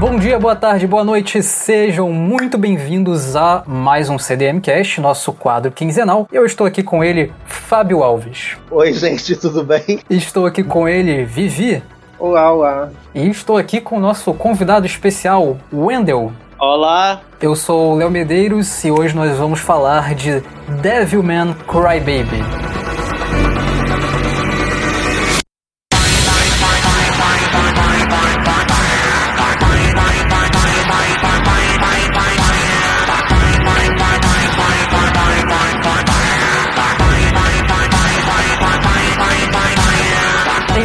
Bom dia, boa tarde, boa noite, sejam muito bem-vindos a mais um CDM Cast, nosso quadro quinzenal. Eu estou aqui com ele, Fábio Alves. Oi, gente, tudo bem? Estou aqui com ele, Vivi. Olá, olá. E estou aqui com o nosso convidado especial, Wendel. Olá. Eu sou o Léo Medeiros e hoje nós vamos falar de Devilman Crybaby.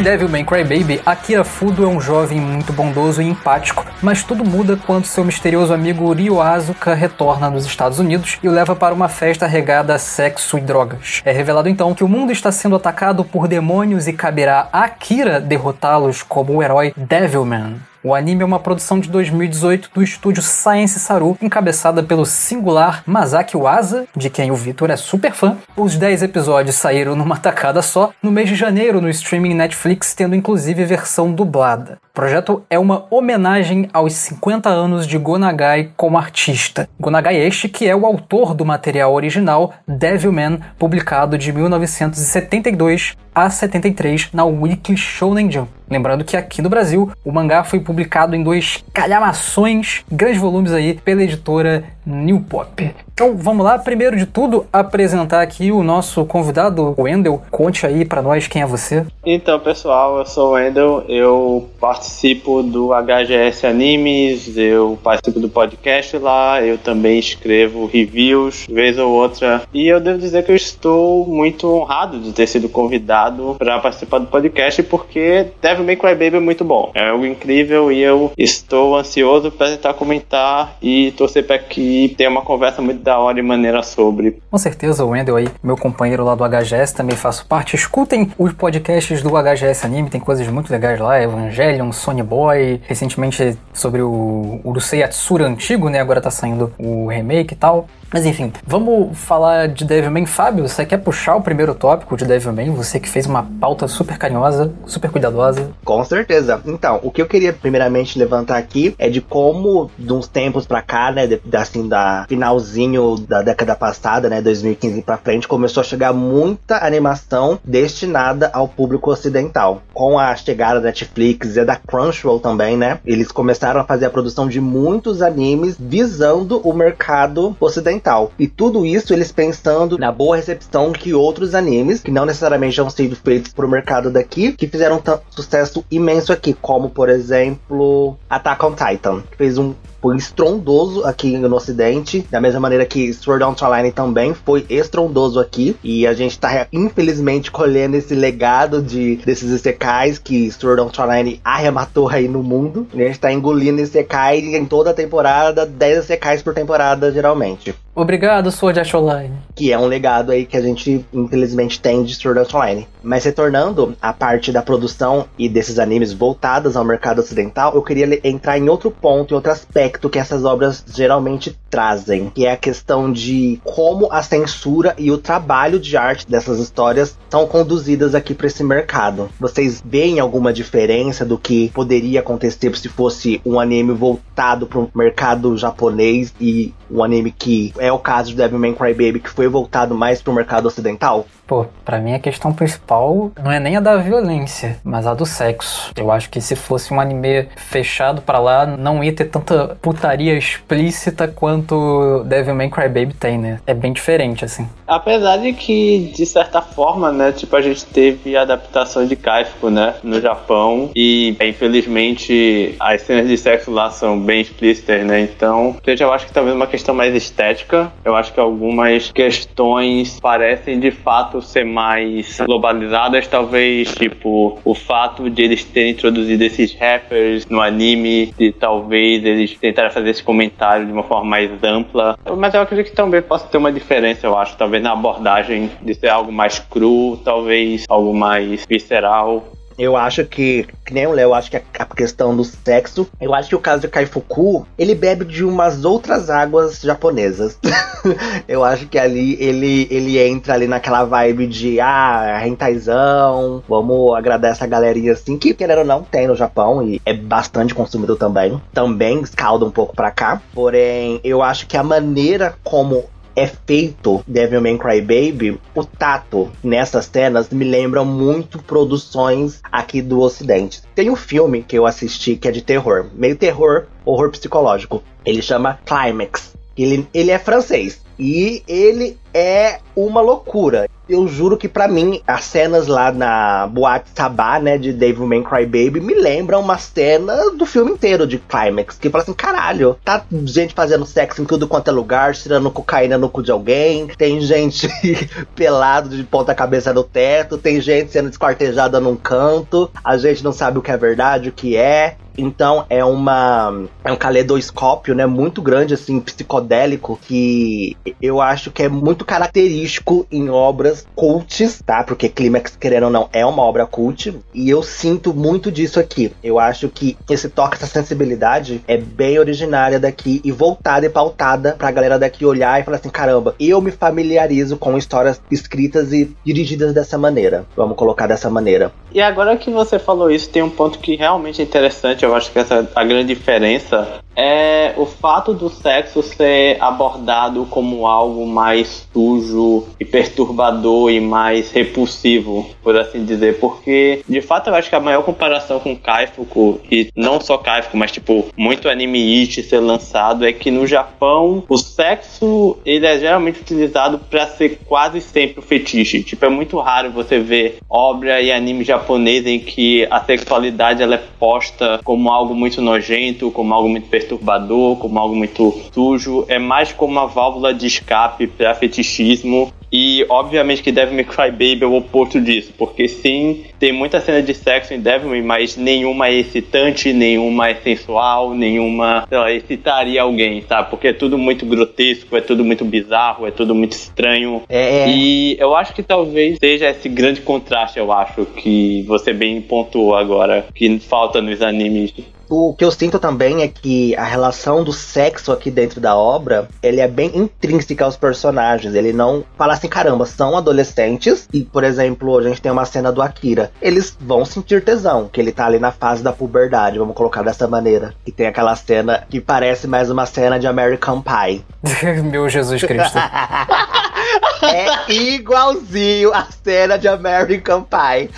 Em Devilman Crybaby, Akira Fudo é um jovem muito bondoso e empático, mas tudo muda quando seu misterioso amigo Ryo Asuka retorna nos Estados Unidos e o leva para uma festa regada a sexo e drogas. É revelado então que o mundo está sendo atacado por demônios e caberá a Akira derrotá-los como o herói Devilman. O anime é uma produção de 2018 do estúdio Science Saru, encabeçada pelo singular Masaki Waza, de quem o Vitor é super fã. Os 10 episódios saíram numa tacada só no mês de janeiro no streaming Netflix, tendo inclusive versão dublada. O projeto é uma homenagem aos 50 anos de Gonagai como artista. Gonagai este que é o autor do material original Devilman, publicado de 1972 a 73 na Weekly Shonen Jump. Lembrando que aqui no Brasil o mangá foi publicado em dois calhamações, grandes volumes aí, pela editora New Pop. Então vamos lá, primeiro de tudo, apresentar aqui o nosso convidado, Wendel. Conte aí para nós quem é você. Então, pessoal, eu sou o Wendel, eu participo do HGS Animes, eu participo do podcast lá, eu também escrevo reviews, vez ou outra, e eu devo dizer que eu estou muito honrado de ter sido convidado para participar do podcast, porque Devil May Cry Baby é muito bom, é algo incrível e eu estou ansioso para tentar comentar e torcer para que tenha uma conversa muito da hora e maneira sobre. Com certeza, o Wendel aí, meu companheiro lá do HGS, também faço parte. Escutem os podcasts do HGS Anime, tem coisas muito legais lá, Evangelion, Sony Boy, recentemente sobre o Urusei Yatsura antigo, né? Agora tá saindo o remake e tal. Mas enfim, vamos falar de Devilman. Fábio, você quer puxar o primeiro tópico de Devilman? Você que fez uma pauta super carinhosa, super cuidadosa. Com certeza. Então, o que eu queria primeiramente levantar aqui é de como, de uns tempos pra cá, né, assim, da finalzinho da década passada, né, 2015 pra frente, começou a chegar muita animação destinada ao público ocidental. Com a chegada da Netflix e da Crunchyroll também, né, eles começaram a fazer a produção de muitos animes visando o mercado ocidental. E tudo isso eles pensando na boa recepção que outros animes, que não necessariamente já sido feitos pro mercado daqui, que fizeram um sucesso imenso aqui, como por exemplo Attack on Titan, que fez um foi estrondoso aqui no ocidente, da mesma maneira que Sword Art Online também foi estrondoso aqui, e a gente tá infelizmente colhendo esse legado de desses isekais que Sword Art Online arrematou aí no mundo, e a gente tá engolindo isekai em toda a temporada, 10 isekais por temporada geralmente. Obrigado, Sword Art Online. Que é um legado aí que a gente, infelizmente, tem de Sword Art Online. Mas retornando à parte da produção e desses animes voltados ao mercado ocidental, eu queria entrar em outro ponto, em outro aspecto que essas obras geralmente trazem, que é a questão de como a censura e o trabalho de arte dessas histórias são conduzidas aqui para esse mercado. Vocês veem alguma diferença do que poderia acontecer se fosse um anime voltado para o mercado japonês e um anime que é o caso de Devilman Crybaby, que foi voltado mais pro mercado ocidental? Pô, pra mim a questão principal não é nem a da violência, mas a do sexo. Eu acho que se fosse um anime fechado para lá, não ia ter tanta putaria explícita quanto Devilman Crybaby tem, né? É bem diferente, assim. Apesar de que, de certa forma, né, tipo, a gente teve a adaptação de Kaifuku, né, no Japão, e infelizmente as cenas de sexo lá são bem explícitas, né, então, eu acho que talvez uma questão mais estética, eu acho que algumas questões parecem de fato ser mais globalizadas, talvez, tipo, o fato de eles terem introduzido esses rappers no anime, de talvez eles tentarem fazer esse comentário de uma forma mais ampla, mas eu acredito que também possa ter uma diferença, eu acho, talvez na abordagem de ser algo mais cru, talvez algo mais visceral. Eu acho que, que nem o Léo, acho que a, questão do sexo, eu acho que o caso de Kaifuku, ele bebe de umas outras águas japonesas. eu acho que ali ele, ele entra ali naquela vibe de, ah, rentaizão, vamos agradar essa galerinha assim, que querendo ou não tem no Japão e é bastante consumido também. Também escalda um pouco pra cá. Porém, eu acho que a maneira como é feito Devilman Crybaby, o tato nessas cenas me lembra muito produções aqui do Ocidente. Tem um filme que eu assisti que é de terror, meio terror, horror psicológico. Ele chama Climax. Ele, ele é francês. E ele é uma loucura. Eu juro que para mim as cenas lá na Boate Sabá, né, de Devilman Crybaby me lembram uma cena do filme inteiro de Climax, que fala assim, caralho, tá gente fazendo sexo em tudo quanto é lugar, tirando cocaína no cu de alguém, tem gente pelado de ponta cabeça no teto, tem gente sendo esquartejada num canto, a gente não sabe o que é verdade, o que é, então é uma é um caleidoscópio, né, muito grande assim, psicodélico que eu acho que é muito característico em obras cults, tá? Porque Clímax, querendo ou não, é uma obra cult. E eu sinto muito disso aqui. Eu acho que esse toque, essa sensibilidade é bem originária daqui e voltada e pautada pra galera daqui olhar e falar assim: caramba, eu me familiarizo com histórias escritas e dirigidas dessa maneira. Vamos colocar dessa maneira. E agora que você falou isso, tem um ponto que realmente é interessante. Eu acho que essa a grande diferença é o fato do sexo ser abordado como algo mais sujo e perturbador e mais repulsivo, por assim dizer, porque de fato eu acho que a maior comparação com Kaifuku, e não só Kaifuku, mas tipo, muito anime it ser lançado, é que no Japão o sexo ele é geralmente utilizado para ser quase sempre o fetiche. Tipo, é muito raro você ver obra e anime japonês em que a sexualidade ela é posta como algo muito nojento, como algo muito perturbador perturbador, como algo muito sujo, é mais como uma válvula de escape para fetichismo e obviamente que Devil May Cry Baby é o oposto disso, porque sim, tem muita cena de sexo em Devil May, mas nenhuma é excitante, nenhuma é sensual, nenhuma, sei lá, excitaria alguém, sabe? Porque é tudo muito grotesco, é tudo muito bizarro, é tudo muito estranho. É, é. E eu acho que talvez seja esse grande contraste, eu acho, que você bem pontuou agora, que falta nos animes o que eu sinto também é que a relação do sexo aqui dentro da obra, ele é bem intrínseca aos personagens. Ele não fala assim, caramba, são adolescentes e, por exemplo, a gente tem uma cena do Akira. Eles vão sentir tesão, que ele tá ali na fase da puberdade, vamos colocar dessa maneira. E tem aquela cena que parece mais uma cena de American Pie. Meu Jesus Cristo. é igualzinho a cena de American Pie.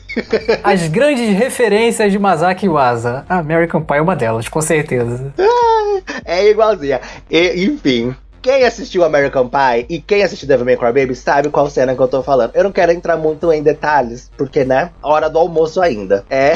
As grandes referências de Masaki Waza. American Pie é uma delas, com certeza. É igualzinha. E, enfim, quem assistiu American Pie e quem assistiu Devil May Cry Baby sabe qual cena que eu tô falando. Eu não quero entrar muito em detalhes, porque, né, hora do almoço ainda. É.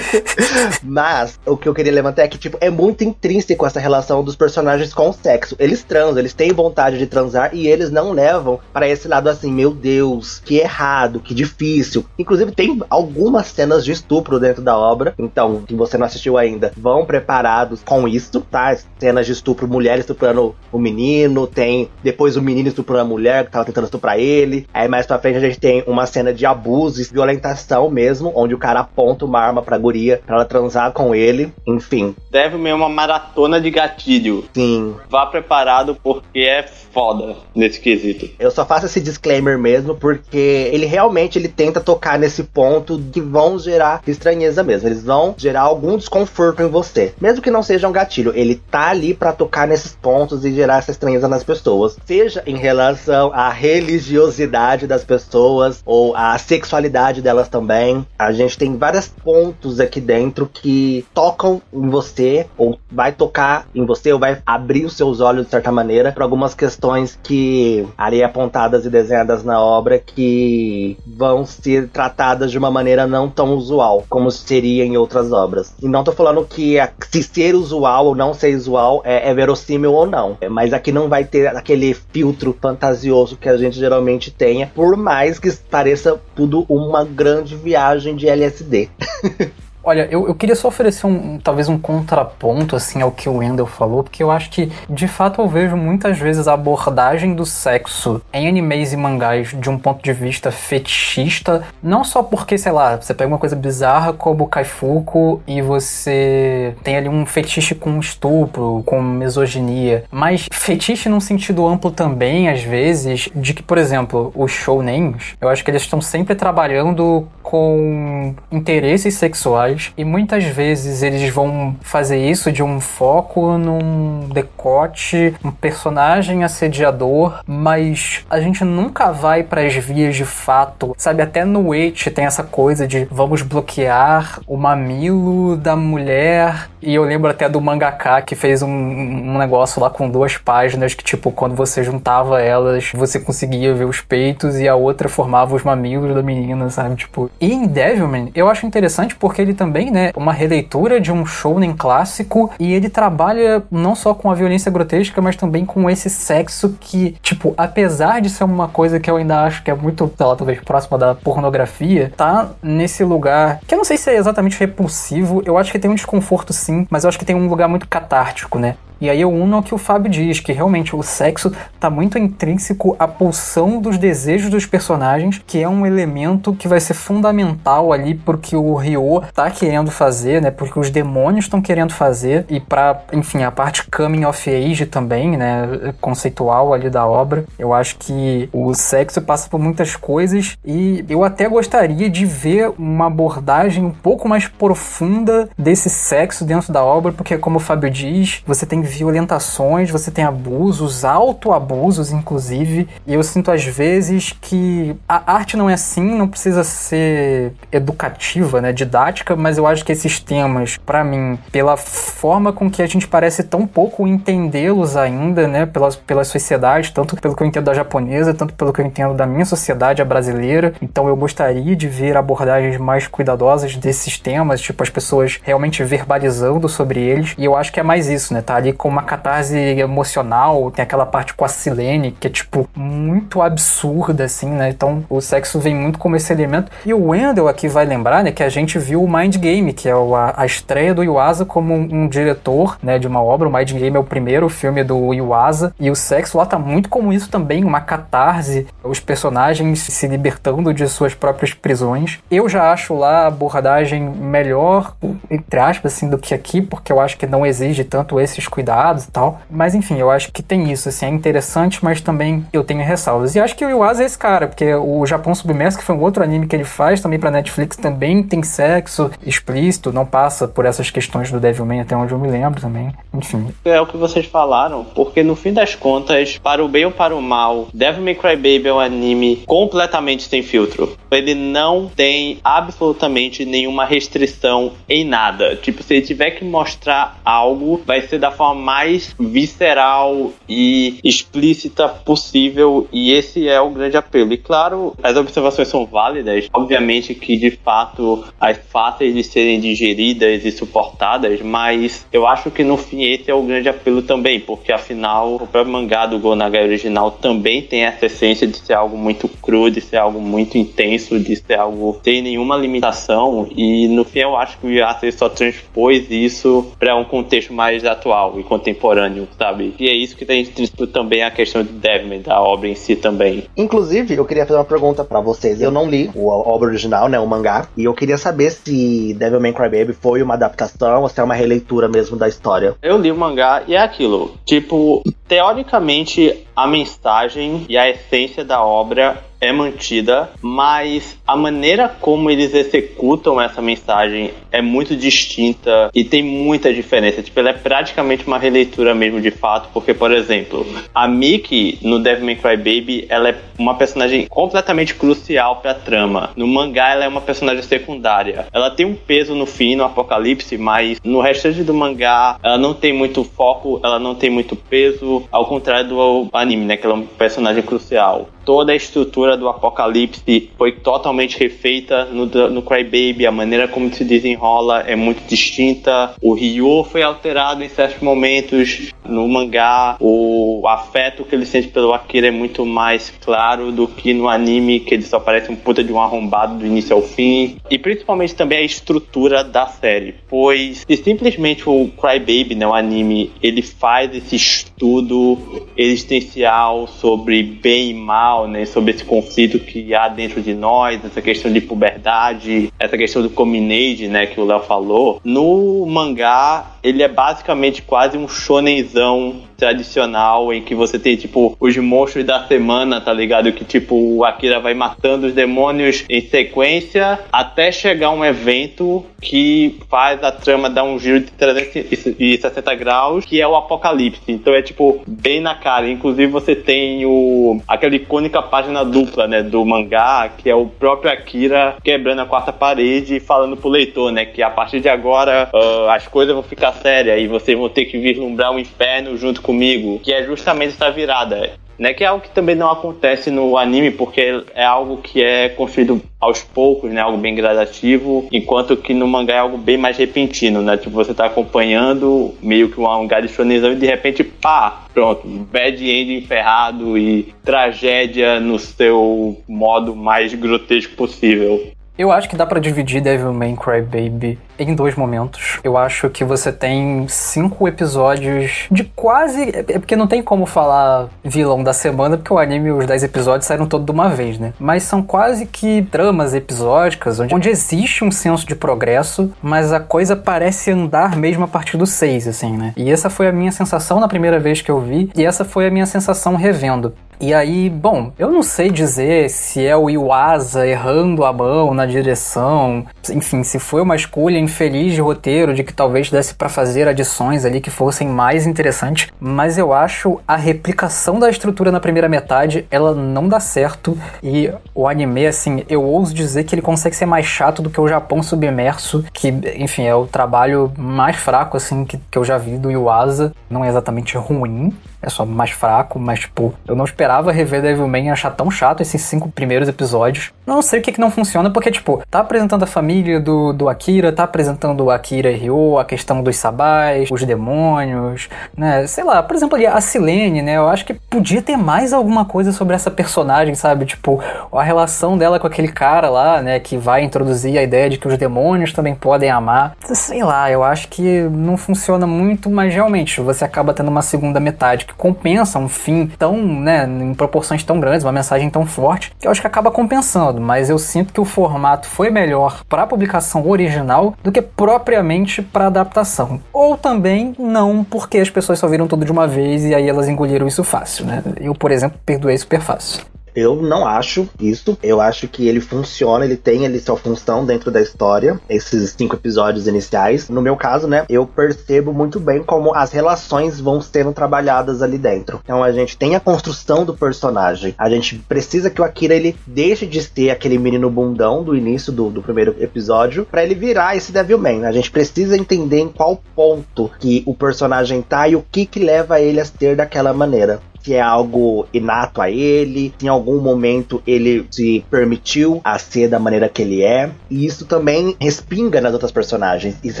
Mas o que eu queria levantar é que, tipo, é muito intrínseco essa relação dos personagens com o sexo. Eles transam, eles têm vontade de transar e eles não levam para esse lado assim, meu Deus, que errado, que difícil. Inclusive, tem algumas cenas de estupro dentro da obra. Então, se você não assistiu ainda, vão preparados com isso, tá? Cenas de estupro, mulheres estuprando o menino menino, tem depois o menino estuprando a mulher que tava tentando estuprar ele. Aí mais pra frente a gente tem uma cena de abuso e violentação mesmo, onde o cara aponta uma arma pra guria pra ela transar com ele. Enfim. Deve meio uma maratona de gatilho. Sim. Vá preparado porque é foda nesse quesito. Eu só faço esse disclaimer mesmo porque ele realmente ele tenta tocar nesse ponto que vão gerar estranheza mesmo. Eles vão gerar algum desconforto em você. Mesmo que não seja um gatilho, ele tá ali para tocar nesses pontos e gerar essa estranheza nas pessoas, seja em relação à religiosidade das pessoas ou à sexualidade delas também. A gente tem vários pontos aqui dentro que tocam em você ou vai tocar em você ou vai abrir os seus olhos de certa maneira para algumas questões que ali apontadas e desenhadas na obra que vão ser tratadas de uma maneira não tão usual como seria em outras obras. E não tô falando que se ser usual ou não ser usual é, é verossímil ou não, mas aqui não vai ter aquele filtro fantasioso que a gente geralmente tenha, por mais que pareça tudo uma grande viagem de LSD. Olha, eu, eu queria só oferecer um, talvez um contraponto, assim, ao que o Wendell falou, porque eu acho que, de fato, eu vejo muitas vezes a abordagem do sexo em animes e mangás de um ponto de vista fetichista, não só porque, sei lá, você pega uma coisa bizarra como o Kaifuku e você tem ali um fetiche com estupro, com misoginia, mas fetiche num sentido amplo também, às vezes, de que, por exemplo, os shounens, eu acho que eles estão sempre trabalhando com interesses sexuais e muitas vezes eles vão fazer isso de um foco num decote, um personagem assediador, mas a gente nunca vai para as vias de fato, sabe? Até no Wait tem essa coisa de vamos bloquear o mamilo da mulher e eu lembro até do mangaka que fez um, um negócio lá com duas páginas que tipo quando você juntava elas você conseguia ver os peitos e a outra formava os mamilos da menina, sabe? Tipo, e em Devilman, eu acho interessante porque ele também, né, uma releitura de um shounen clássico e ele trabalha não só com a violência grotesca, mas também com esse sexo que, tipo, apesar de ser uma coisa que eu ainda acho que é muito, sei lá, talvez próxima da pornografia, tá nesse lugar que eu não sei se é exatamente repulsivo, eu acho que tem um desconforto sim, mas eu acho que tem um lugar muito catártico, né? E aí eu uno ao que o Fábio diz, que realmente o sexo está muito intrínseco à pulsão dos desejos dos personagens, que é um elemento que vai ser fundamental ali porque o Ryo tá querendo fazer, né? Porque os demônios estão querendo fazer e para, enfim, a parte coming of age também, né, conceitual ali da obra. Eu acho que o sexo passa por muitas coisas e eu até gostaria de ver uma abordagem um pouco mais profunda desse sexo dentro da obra, porque como o Fábio diz, você tem violentações, você tem abusos, autoabusos, inclusive. E eu sinto às vezes que a arte não é assim, não precisa ser educativa, né, didática, mas eu acho que esses temas, para mim, pela forma com que a gente parece tão pouco entendê-los ainda, né, pela, pela sociedade, tanto pelo que eu entendo da japonesa, tanto pelo que eu entendo da minha sociedade, a brasileira. Então eu gostaria de ver abordagens mais cuidadosas desses temas, tipo as pessoas realmente verbalizando sobre eles. E eu acho que é mais isso, né, tá ali com uma catarse emocional, tem aquela parte com a Silene, que é, tipo, muito absurda, assim, né? Então, o sexo vem muito como esse elemento. E o Wendell aqui vai lembrar, né, que a gente viu o Mind Game, que é a, a estreia do Yuasa como um, um, diretor, né, de uma obra. O Mind Game é o primeiro filme do Yuasa. E o sexo lá tá muito como isso também, uma catarse, os personagens se libertando de suas próprias prisões. Eu já acho lá a abordagem melhor, entre aspas, assim, do que aqui, porque eu acho que não exige tanto esses cuidados cuidados e tal. Mas enfim, eu acho que tem isso, assim, é interessante, mas também eu tenho ressalvas. E acho que o Iwasa é esse cara, porque o Japão Submerso, que foi um outro anime que ele faz também pra Netflix, também tem sexo explícito, não passa por essas questões do Devilman, até onde eu me lembro também. Enfim. É o que vocês falaram, porque no fim das contas, para o bem ou para o mal, Devil May Cry Baby é um anime completamente sem filtro. Ele não tem absolutamente nenhuma restrição em nada. Tipo, se ele tiver que mostrar algo, vai ser da forma mais visceral e explícita possível, e esse é o grande apelo. E claro, as observações são válidas, obviamente que de fato as fáceis de serem digeridas e suportadas, mas eu acho que no fim esse é o grande apelo também, porque afinal o próprio mangá do Gonagai original também tem essa essência de ser algo muito cru, de ser algo muito intenso, de ser algo sem nenhuma limitação, e no fim eu acho que o Yasa só transpôs isso para um contexto mais atual contemporâneo, sabe? E é isso que tem também a questão de Devilman, da obra em si também. Inclusive, eu queria fazer uma pergunta para vocês. Eu não li a obra original, né, o mangá, e eu queria saber se Devilman Crybaby foi uma adaptação ou se é uma releitura mesmo da história. Eu li o mangá e é aquilo. Tipo, teoricamente, a mensagem e a essência da obra é mantida, mas a maneira como eles executam essa mensagem é muito distinta e tem muita diferença. Tipo, ela é praticamente uma releitura mesmo de fato, porque, por exemplo, a Mickey no Devil May Cry Baby, ela é uma personagem completamente crucial pra trama. No mangá, ela é uma personagem secundária. Ela tem um peso no fim, no apocalipse, mas no restante do mangá, ela não tem muito foco, ela não tem muito peso, ao contrário do anime, né, que ela é um personagem crucial. Toda a estrutura do Apocalipse foi totalmente refeita no, no Crybaby, a maneira como se desenrola é muito distinta. O Ryo foi alterado em certos momentos no mangá, o afeto que ele sente pelo Akira é muito mais claro do que no anime, que ele só parece um puta de um arrombado do início ao fim. E principalmente também a estrutura da série, pois se simplesmente o Crybaby, né, o anime, ele faz esse estudo existencial sobre bem e mal, né, sobre esse conflito que há dentro de nós, essa questão de puberdade, essa questão do coming age, né, que o Léo falou. No mangá, ele é basicamente quase um shonenzão tradicional em que você tem, tipo, os monstros da semana, tá ligado? Que, tipo, o Akira vai matando os demônios em sequência até chegar um evento que faz a trama dar um giro de 360 graus, que é o apocalipse. Então é, tipo, bem na cara. Inclusive você tem o aquela icônica página dupla, né, do mangá, que é o próprio Akira quebrando a quarta parede e falando pro leitor, né, que a partir de agora uh, as coisas vão ficar sérias e vocês vão ter que vislumbrar o inferno junto comigo, que é justamente essa virada. Né, que é algo que também não acontece no anime, porque é algo que é construído aos poucos, né, algo bem gradativo, enquanto que no mangá é algo bem mais repentino, né, tipo, você tá acompanhando meio que um mangá de shonenzão e de repente, pá, pronto, bad end enferrado e tragédia no seu modo mais grotesco possível. Eu acho que dá para dividir Devilman Crybaby em dois momentos. Eu acho que você tem cinco episódios de quase. É porque não tem como falar vilão da semana, porque o anime, os dez episódios saíram todos de uma vez, né? Mas são quase que tramas episódicas onde, onde existe um senso de progresso, mas a coisa parece andar mesmo a partir do seis, assim, né? E essa foi a minha sensação na primeira vez que eu vi, e essa foi a minha sensação revendo. E aí, bom, eu não sei dizer se é o Iwasa errando a mão na direção, enfim, se foi uma escolha infeliz de roteiro, de que talvez desse para fazer adições ali que fossem mais interessantes, mas eu acho a replicação da estrutura na primeira metade, ela não dá certo. E o anime, assim, eu ouso dizer que ele consegue ser mais chato do que o Japão Submerso, que, enfim, é o trabalho mais fraco, assim, que, que eu já vi do Iwasa, não é exatamente ruim, é só mais fraco, mas, tipo, eu não esperava rever Devilman e achar tão chato esses cinco primeiros episódios. Não sei o que, que não funciona, porque, tipo, tá apresentando a família do, do Akira, tá apresentando o Akira e Ryo, a questão dos sabais, os demônios, né? Sei lá, por exemplo, ali a Silene, né? Eu acho que podia ter mais alguma coisa sobre essa personagem, sabe? Tipo, a relação dela com aquele cara lá, né? Que vai introduzir a ideia de que os demônios também podem amar. Sei lá, eu acho que não funciona muito, mas realmente você acaba tendo uma segunda metade que compensa um fim tão, né, em proporções tão grandes, uma mensagem tão forte, que eu acho que acaba compensando, mas eu sinto que o formato foi melhor para a publicação original do que propriamente para adaptação. Ou também não, porque as pessoas só viram tudo de uma vez e aí elas engoliram isso fácil, né? Eu, por exemplo, perdoei super fácil. Eu não acho isso. Eu acho que ele funciona, ele tem ali sua função dentro da história, esses cinco episódios iniciais. No meu caso, né, eu percebo muito bem como as relações vão sendo trabalhadas ali dentro. Então a gente tem a construção do personagem. A gente precisa que o Akira ele deixe de ser aquele menino bundão do início do, do primeiro episódio para ele virar esse Devilman. A gente precisa entender em qual ponto que o personagem tá e o que que leva ele a ser daquela maneira se é algo inato a ele, se em algum momento ele se permitiu a ser da maneira que ele é. E isso também respinga nas outras personagens. Isso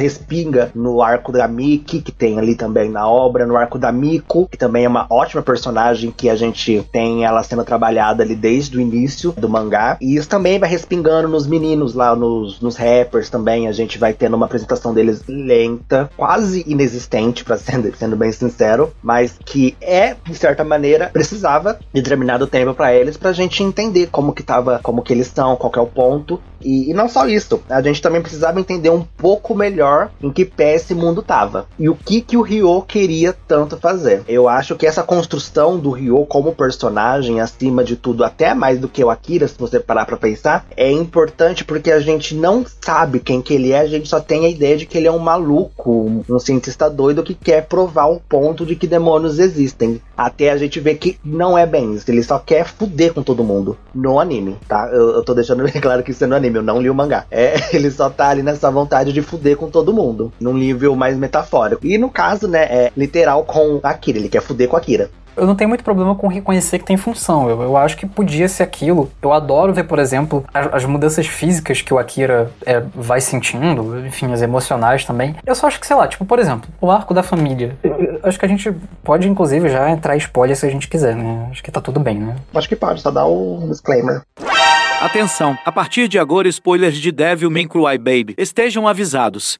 respinga no arco da Miki, que tem ali também na obra, no arco da Miko, que também é uma ótima personagem que a gente tem ela sendo trabalhada ali desde o início do mangá. E isso também vai respingando nos meninos lá, nos, nos rappers também. A gente vai tendo uma apresentação deles lenta, quase inexistente, para sendo, sendo bem sincero, mas que é, de certa maneira, maneira, precisava de determinado tempo para eles pra gente entender como que tava, como que eles estão, qual é o ponto. E, e, não só isso, a gente também precisava entender um pouco melhor em que pé esse mundo tava. E o que que o Ryo queria tanto fazer. Eu acho que essa construção do Ryo como personagem, acima de tudo, até mais do que o Akira, se você parar pra pensar, é importante porque a gente não sabe quem que ele é, a gente só tem a ideia de que ele é um maluco, um cientista doido que quer provar o ponto de que demônios existem. Até a gente ver que não é bem isso, ele só quer fuder com todo mundo no anime, tá? Eu, eu tô deixando bem claro que isso é no anime, eu não li o mangá. É, ele só tá ali nessa vontade de fuder com todo mundo, num nível mais metafórico. E no caso, né, é literal com a Akira, ele quer fuder com a Akira. Eu não tenho muito problema com reconhecer que tem função. Eu, eu acho que podia ser aquilo. Eu adoro ver, por exemplo, as, as mudanças físicas que o Akira é, vai sentindo, enfim, as emocionais também. Eu só acho que, sei lá, tipo, por exemplo, o arco da família. Eu, eu, acho que a gente pode, inclusive, já entrar spoiler se a gente quiser, né? Acho que tá tudo bem, né? Acho que pode, só dar o disclaimer. Atenção! A partir de agora, spoilers de Devil May Cry Baby. Estejam avisados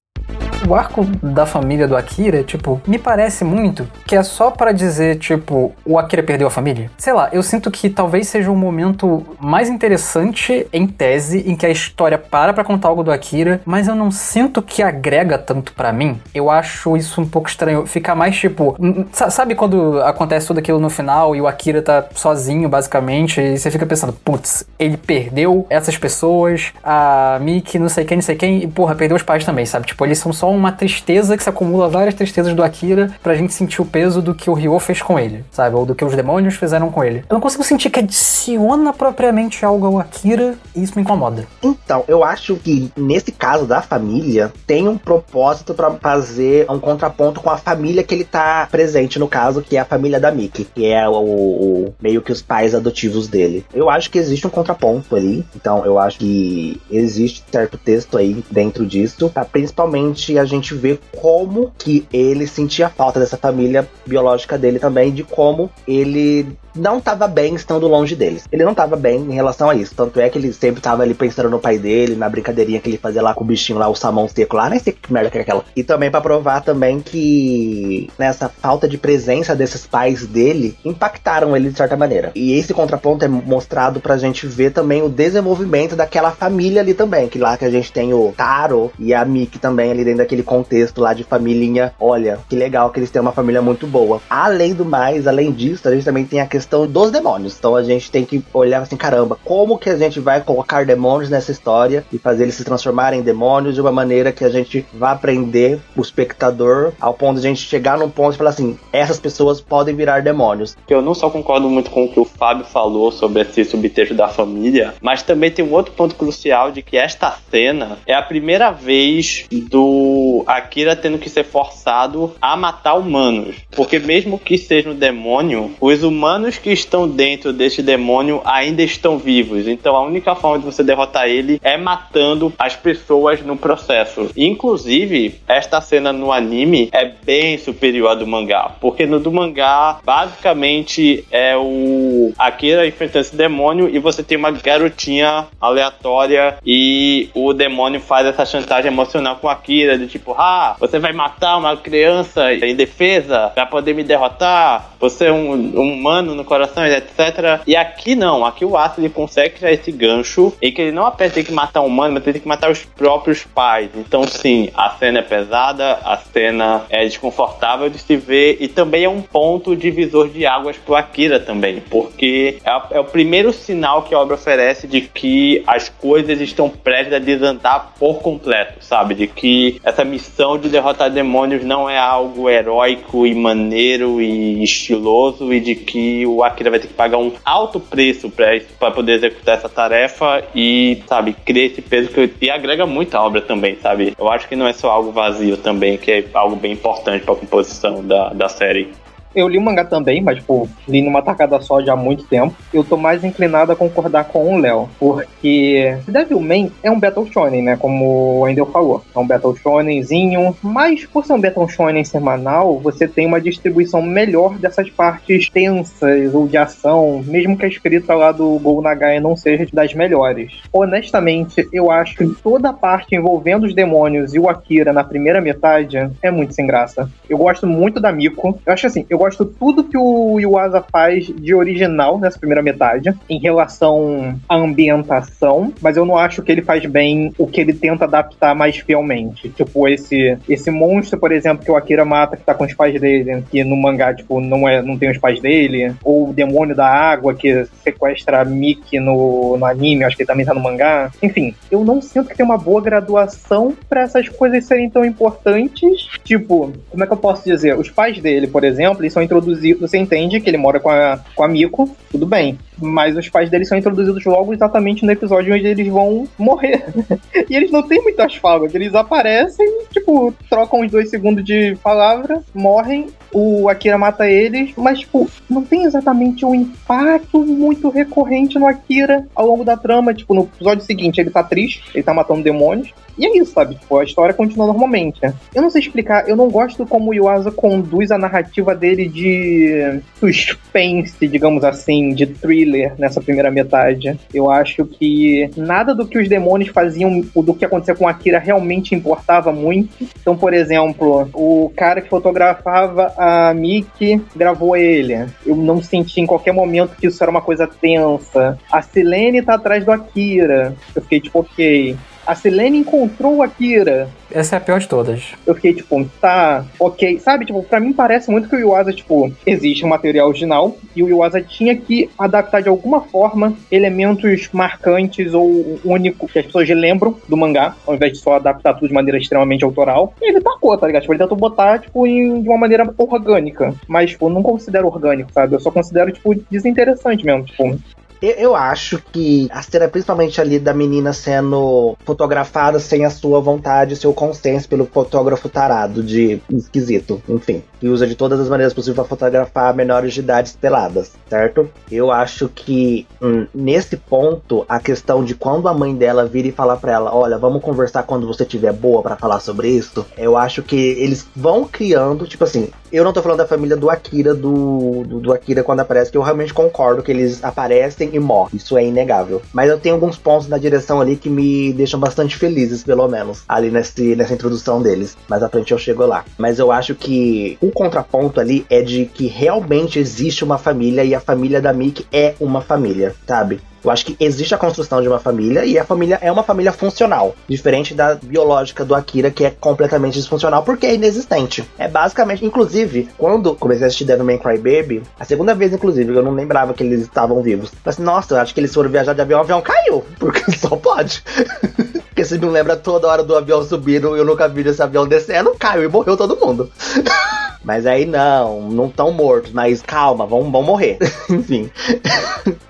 o arco da família do Akira, tipo, me parece muito que é só para dizer, tipo, o Akira perdeu a família. Sei lá, eu sinto que talvez seja um momento mais interessante em tese, em que a história para pra contar algo do Akira, mas eu não sinto que agrega tanto para mim. Eu acho isso um pouco estranho. Fica mais tipo. Sabe quando acontece tudo aquilo no final e o Akira tá sozinho, basicamente, e você fica pensando, putz, ele perdeu essas pessoas, a Miki, não sei quem, não sei quem, e porra, perdeu os pais também, sabe? Tipo, eles são só uma tristeza que se acumula várias tristezas do Akira pra gente sentir o peso do que o Ryo fez com ele, sabe? Ou do que os demônios fizeram com ele. Eu não consigo sentir que adiciona propriamente algo ao Akira e isso me incomoda. Então, eu acho que nesse caso da família, tem um propósito para fazer um contraponto com a família que ele tá presente, no caso, que é a família da Mickey, que é o, o meio que os pais adotivos dele. Eu acho que existe um contraponto ali, então eu acho que existe certo texto aí dentro disso, tá? principalmente a gente vê como que ele sentia falta dessa família biológica dele também, de como ele não estava bem estando longe deles. Ele não estava bem em relação a isso. Tanto é que ele sempre estava ali pensando no pai dele, na brincadeirinha que ele fazia lá com o bichinho lá, o salmão seco lá, nem sei que merda que é aquela. E também para provar também que nessa falta de presença desses pais dele impactaram ele de certa maneira. E esse contraponto é mostrado pra gente ver também o desenvolvimento daquela família ali também, que lá que a gente tem o Taro e a Miki também ali dentro daquele contexto lá de família. Olha, que legal que eles têm uma família muito boa. Além do mais, além disso, a gente também tem a questão questão dos demônios. Então a gente tem que olhar assim, caramba, como que a gente vai colocar demônios nessa história e fazer eles se transformarem em demônios de uma maneira que a gente vá aprender o espectador ao ponto de a gente chegar num ponto e falar assim, essas pessoas podem virar demônios. Eu não só concordo muito com o que o Fábio falou sobre esse subtexto da família, mas também tem um outro ponto crucial de que esta cena é a primeira vez do Akira tendo que ser forçado a matar humanos. Porque mesmo que seja um demônio, os humanos que estão dentro deste demônio ainda estão vivos. Então a única forma de você derrotar ele é matando as pessoas no processo. Inclusive, esta cena no anime é bem superior à do mangá. Porque no do mangá, basicamente, é o Akira enfrentando esse demônio e você tem uma garotinha aleatória e o demônio faz essa chantagem emocional com Akira, de tipo, ah, você vai matar uma criança em defesa para poder me derrotar? Você é um, um humano no coração, etc. E aqui não, aqui o Aço ele consegue criar esse gancho em que ele não apenas tem que matar um humano, mas tem que matar os próprios pais. Então, sim, a cena é pesada, a cena é desconfortável de se ver e também é um ponto divisor de águas pro Akira também, porque é, é o primeiro sinal que a obra oferece de que as coisas estão prestes a desandar por completo, sabe? De que essa missão de derrotar demônios não é algo heróico e maneiro e estiloso e de que o o Akira vai ter que pagar um alto preço para poder executar essa tarefa e, sabe, criar esse peso que e agrega muito à obra também, sabe? Eu acho que não é só algo vazio também, que é algo bem importante para a composição da, da série. Eu li o mangá também, mas, tipo, li numa tacada só já há muito tempo. Eu tô mais inclinado a concordar com o Léo, porque Devilman é um Battle Shonen, né? Como o Endel falou. É um Battle Shonenzinho, mas por ser um Battle Shonen semanal, você tem uma distribuição melhor dessas partes tensas ou de ação, mesmo que a escrita lá do Gol Nagai não seja das melhores. Honestamente, eu acho que toda a parte envolvendo os demônios e o Akira na primeira metade é muito sem graça. Eu gosto muito da Miko. Eu acho assim, eu gosto tudo que o Yuasa faz de original nessa primeira metade, em relação à ambientação, mas eu não acho que ele faz bem o que ele tenta adaptar mais fielmente. Tipo, esse, esse monstro, por exemplo, que o Akira mata, que tá com os pais dele, que no mangá, tipo, não, é, não tem os pais dele, ou o demônio da água que sequestra a Miki no, no anime, acho que ele também tá no mangá. Enfim, eu não sinto que tem uma boa graduação para essas coisas serem tão importantes. Tipo, como é que eu posso dizer? Os pais dele, por exemplo, eles são introduzidos, você entende que ele mora com a, com a Miko, tudo bem. Mas os pais deles são introduzidos logo exatamente no episódio onde eles vão morrer. e eles não têm muitas falas. Eles aparecem, tipo, trocam uns dois segundos de palavra, morrem o Akira mata eles, mas, tipo, não tem exatamente um impacto muito recorrente no Akira ao longo da trama. Tipo, no episódio seguinte ele tá triste, ele tá matando demônios. E é isso, sabe? Tipo, a história continua normalmente. Eu não sei explicar, eu não gosto como o Yuasa conduz a narrativa dele de suspense, digamos assim, de thriller nessa primeira metade. Eu acho que nada do que os demônios faziam, do que acontecia com Akira realmente importava muito. Então, por exemplo, o cara que fotografava a Miki gravou ele. Eu não senti em qualquer momento que isso era uma coisa tensa. A Silene tá atrás do Akira. Eu fiquei tipo, ok. A Selene encontrou o Akira. Essa é a pior de todas. Eu fiquei, tipo, tá, ok. Sabe, tipo, pra mim parece muito que o Yuasa, tipo, existe um material original e o Yuasa tinha que adaptar de alguma forma elementos marcantes ou únicos que as pessoas lembram do mangá, ao invés de só adaptar tudo de maneira extremamente autoral. E ele tacou, tá ligado? Tipo, ele tentou botar, tipo, em, de uma maneira orgânica. Mas, tipo, não considero orgânico, sabe? Eu só considero, tipo, desinteressante mesmo. Tipo, eu, eu, acho que a cena, principalmente ali da menina sendo fotografada sem a sua vontade, seu consenso pelo fotógrafo tarado de esquisito, enfim, que usa de todas as maneiras possíveis para fotografar menores de idade peladas, certo? Eu acho que hum, nesse ponto, a questão de quando a mãe dela vira e falar para ela, olha, vamos conversar quando você tiver boa para falar sobre isso, eu acho que eles vão criando, tipo assim, eu não tô falando da família do Akira, do, do, do Akira quando aparece, que eu realmente concordo que eles aparecem e morrem. Isso é inegável. Mas eu tenho alguns pontos na direção ali que me deixam bastante felizes, pelo menos, ali nesse, nessa introdução deles. Mais à frente eu chego lá. Mas eu acho que o contraponto ali é de que realmente existe uma família e a família da Mickey é uma família, sabe? Eu acho que existe a construção de uma família e a família é uma família funcional, diferente da biológica do Akira, que é completamente disfuncional porque é inexistente. É basicamente, inclusive, quando comecei a assistir Devilman Crybaby, a segunda vez, inclusive, eu não lembrava que eles estavam vivos. Mas, assim, nossa, eu acho que eles foram viajar de avião, o avião caiu, porque só pode. Porque se me lembra toda hora do avião subindo, eu nunca vi esse avião descendo, caiu e morreu todo mundo. Mas aí não, não estão mortos, mas calma, vão, vão morrer. Enfim.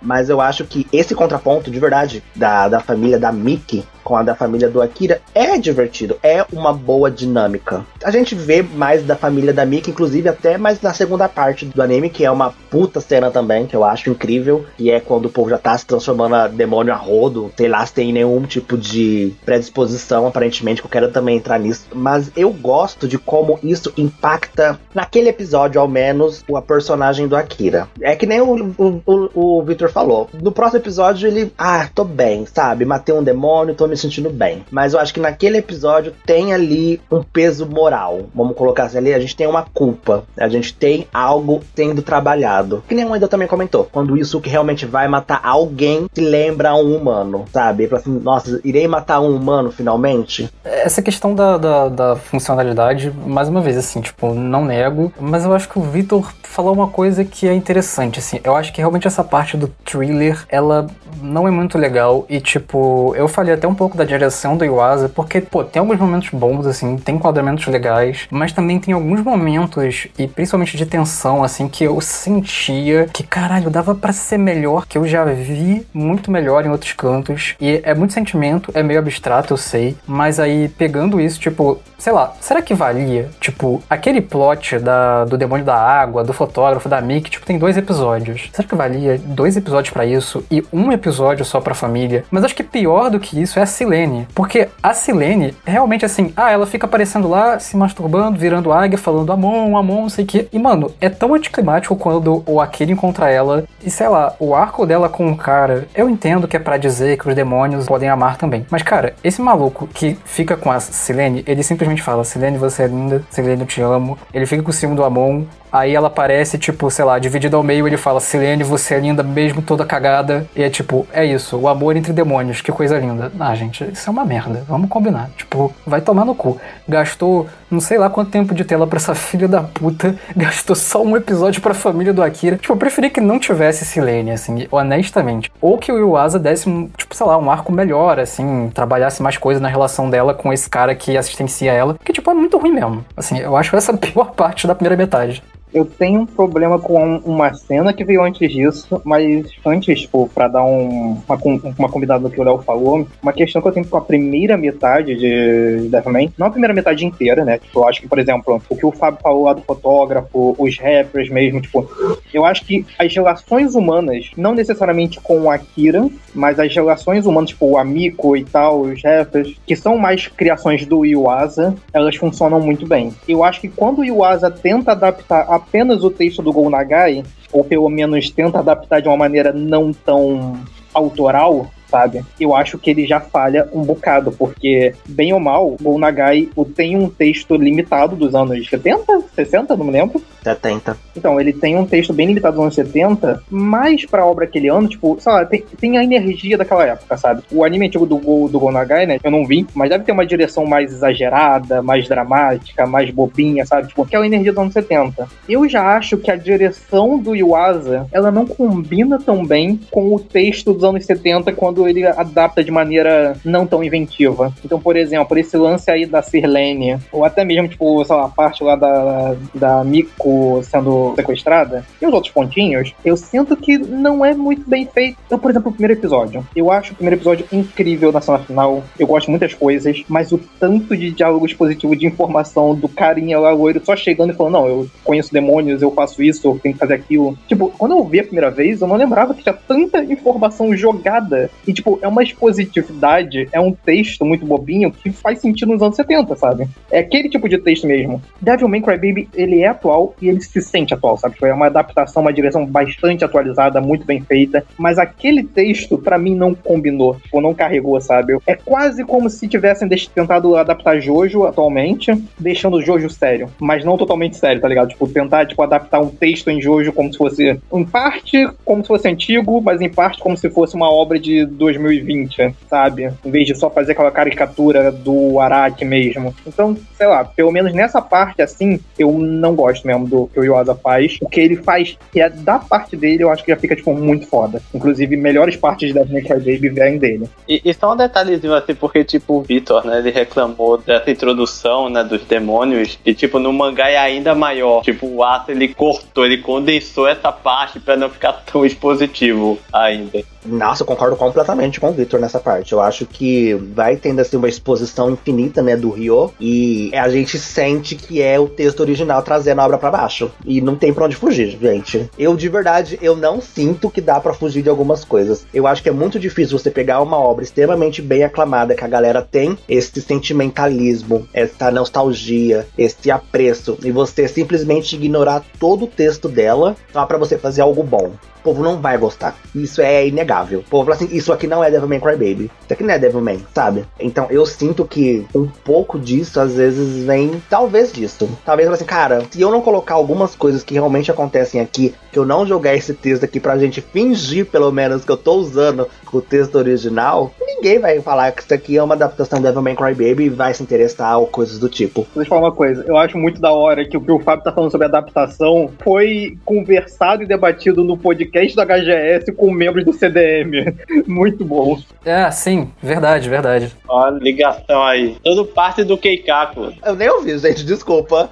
mas eu acho que esse contraponto, de verdade, da, da família da Mickey com a da família do Akira é divertido, é uma boa dinâmica. A gente vê mais da família da Mika, inclusive até mais na segunda parte do anime, que é uma puta cena também, que eu acho incrível, e é quando o povo já tá se transformando a demônio a rodo, sei lá se tem nenhum tipo de predisposição, aparentemente, que eu quero também entrar nisso. Mas eu gosto de como isso impacta, naquele episódio ao menos, a personagem do Akira. É que nem o, o, o, o Victor falou. No próximo episódio ele, ah, tô bem, sabe? Matei um demônio, tô me sentindo bem. Mas eu acho que naquele episódio tem ali um peso moral. Vamos colocar assim ali, a gente tem uma culpa. A gente tem algo sendo trabalhado. Que nem o Wendel também comentou. Quando isso que realmente vai matar alguém se lembra um humano, sabe? Pra assim, nossa, irei matar um humano finalmente. Essa questão da, da, da funcionalidade, mais uma vez, assim, tipo, não nego, mas eu acho que o Vitor falou uma coisa que é interessante, assim. Eu acho que realmente essa parte do thriller, ela não é muito legal. E, tipo, eu falei até um pouco da direção do Iwasa, porque, pô, tem alguns momentos bons, assim, tem enquadramentos legais, mas também tem alguns momentos, e principalmente de tensão, assim, que eu sentia que, caralho, dava para ser melhor, que eu já vi muito melhor em outros cantos. E é muito sentimento, é meio abstrato, eu sei, mas aí pegando isso, tipo, sei lá, será que valia? Tipo, aquele plot da, do demônio da água, do fotógrafo, da Mickey, tipo, tem dois episódios. Será que valia dois episódios para isso e um episódio só pra família? Mas acho que pior do que isso é a Silene. Porque a Silene, realmente assim, ah, ela fica aparecendo lá, se masturbando, virando águia, falando Amon, Amon, não sei o que. E, mano, é tão anticlimático quando o Akira encontra ela. E sei lá, o arco dela com o cara, eu entendo que é para dizer que os demônios podem amar também. Mas, cara, esse maluco que fica com a Silene, ele simplesmente fala: Silene, você é linda, Silene, eu te amo. Ele fica com o ciúme do Amon, Aí ela aparece, tipo, sei lá, dividida ao meio, ele fala, Silene, você é linda mesmo toda cagada. E é tipo, é isso, o amor entre demônios, que coisa linda. Ah, gente, isso é uma merda, vamos combinar. Tipo, vai tomar no cu. Gastou não sei lá quanto tempo de tela pra essa filha da puta, gastou só um episódio pra família do Akira. Tipo, eu preferi que não tivesse Silene, assim, honestamente. Ou que o Iwasa desse, um, tipo, sei lá, um arco melhor, assim, trabalhasse mais coisa na relação dela com esse cara que assistencia ela. Que, tipo, é muito ruim mesmo. Assim, eu acho essa a pior parte da primeira metade. Eu tenho um problema com uma cena que veio antes disso, mas antes, tipo, pra dar um, uma, uma combinada no que o Léo falou, uma questão que eu tenho com a primeira metade de Deathman, não a primeira metade inteira, né? Tipo, eu acho que, por exemplo, o que o Fábio falou lá do fotógrafo, os rappers mesmo, tipo, eu acho que as relações humanas, não necessariamente com a Kira, mas as relações humanas, tipo, o Amico e tal, os rappers, que são mais criações do Iwasa, elas funcionam muito bem. Eu acho que quando o Iwasa tenta adaptar apenas o texto do Go Nagai, ou pelo menos tenta adaptar de uma maneira não tão autoral, sabe? Eu acho que ele já falha um bocado, porque, bem ou mal, o Nagai tem um texto limitado dos anos 70, 60, não me lembro. 70. Então, ele tem um texto bem limitado dos anos 70, mas pra obra que ele anda, tipo, sei lá, tem, tem a energia daquela época, sabe? O anime antigo do, do Go Nagai, né? Eu não vi, mas deve ter uma direção mais exagerada, mais dramática, mais bobinha, sabe? Tipo, aquela energia dos anos 70. Eu já acho que a direção do Yuasa, ela não combina tão bem com o texto dos anos 70 quando ele adapta de maneira não tão inventiva. Então, por exemplo, esse lance aí da Sirlene, ou até mesmo, tipo, sei lá, a parte lá da, da Miko sendo sequestrada, e os outros pontinhos, eu sinto que não é muito bem feito. Eu, por exemplo, o primeiro episódio. Eu acho o primeiro episódio incrível na cena final. Eu gosto de muitas coisas, mas o tanto de diálogo expositivo de informação do carinha lá, loiro, só chegando e falando, não, eu conheço demônios, eu faço isso, eu tenho que fazer aquilo. Tipo, quando eu vi a primeira vez, eu não lembrava que tinha tanta informação jogada e, tipo, é uma expositividade, é um texto muito bobinho que faz sentido nos anos 70, sabe? É aquele tipo de texto mesmo. Devilman Crybaby, ele é atual e ele se sente atual, sabe? Tipo, é uma adaptação, uma direção bastante atualizada, muito bem feita. Mas aquele texto, para mim, não combinou. Tipo, não carregou, sabe? É quase como se tivessem tentado adaptar Jojo atualmente, deixando Jojo sério. Mas não totalmente sério, tá ligado? Tipo, tentar, tipo, adaptar um texto em Jojo como se fosse, em parte, como se fosse antigo, mas em parte como se fosse uma obra de 2020, sabe? Em vez de só fazer aquela caricatura do Araki mesmo. Então, sei lá, pelo menos nessa parte assim, eu não gosto mesmo do que o Yosa faz. O que ele faz, que é da parte dele, eu acho que já fica, tipo, muito foda. Inclusive, melhores partes da Make Baby vêm dele. E, e só um detalhezinho assim, porque, tipo, o Vitor, né, ele reclamou dessa introdução, né, dos demônios, e, tipo, no mangá é ainda maior. Tipo, o Asa, ele cortou, ele condensou essa parte para não ficar tão expositivo ainda. Nossa, eu concordo completamente com o Victor nessa parte. Eu acho que vai tendo assim uma exposição infinita, né, do Ryo e a gente sente que é o texto original trazendo a obra para baixo e não tem para onde fugir, gente. Eu de verdade, eu não sinto que dá para fugir de algumas coisas. Eu acho que é muito difícil você pegar uma obra extremamente bem aclamada que a galera tem esse sentimentalismo, essa nostalgia, esse apreço e você simplesmente ignorar todo o texto dela só para você fazer algo bom povo não vai gostar. Isso é inegável. O povo fala assim, isso aqui não é Devilman Crybaby. Isso aqui não é Devilman, sabe? Então eu sinto que um pouco disso às vezes vem, talvez disso. Talvez assim, cara, se eu não colocar algumas coisas que realmente acontecem aqui, que eu não jogar esse texto aqui pra gente fingir pelo menos que eu tô usando o texto original, ninguém vai falar que isso aqui é uma adaptação de Devilman Crybaby e vai se interessar ou coisas do tipo. Deixa eu falar uma coisa, eu acho muito da hora que o que o Fábio tá falando sobre adaptação foi conversado e debatido no podcast da HGS com membros do CDM. muito bom. É, sim, verdade, verdade. Olha, ligação aí. Tudo parte do Keikaku. Eu nem ouvi, gente, desculpa.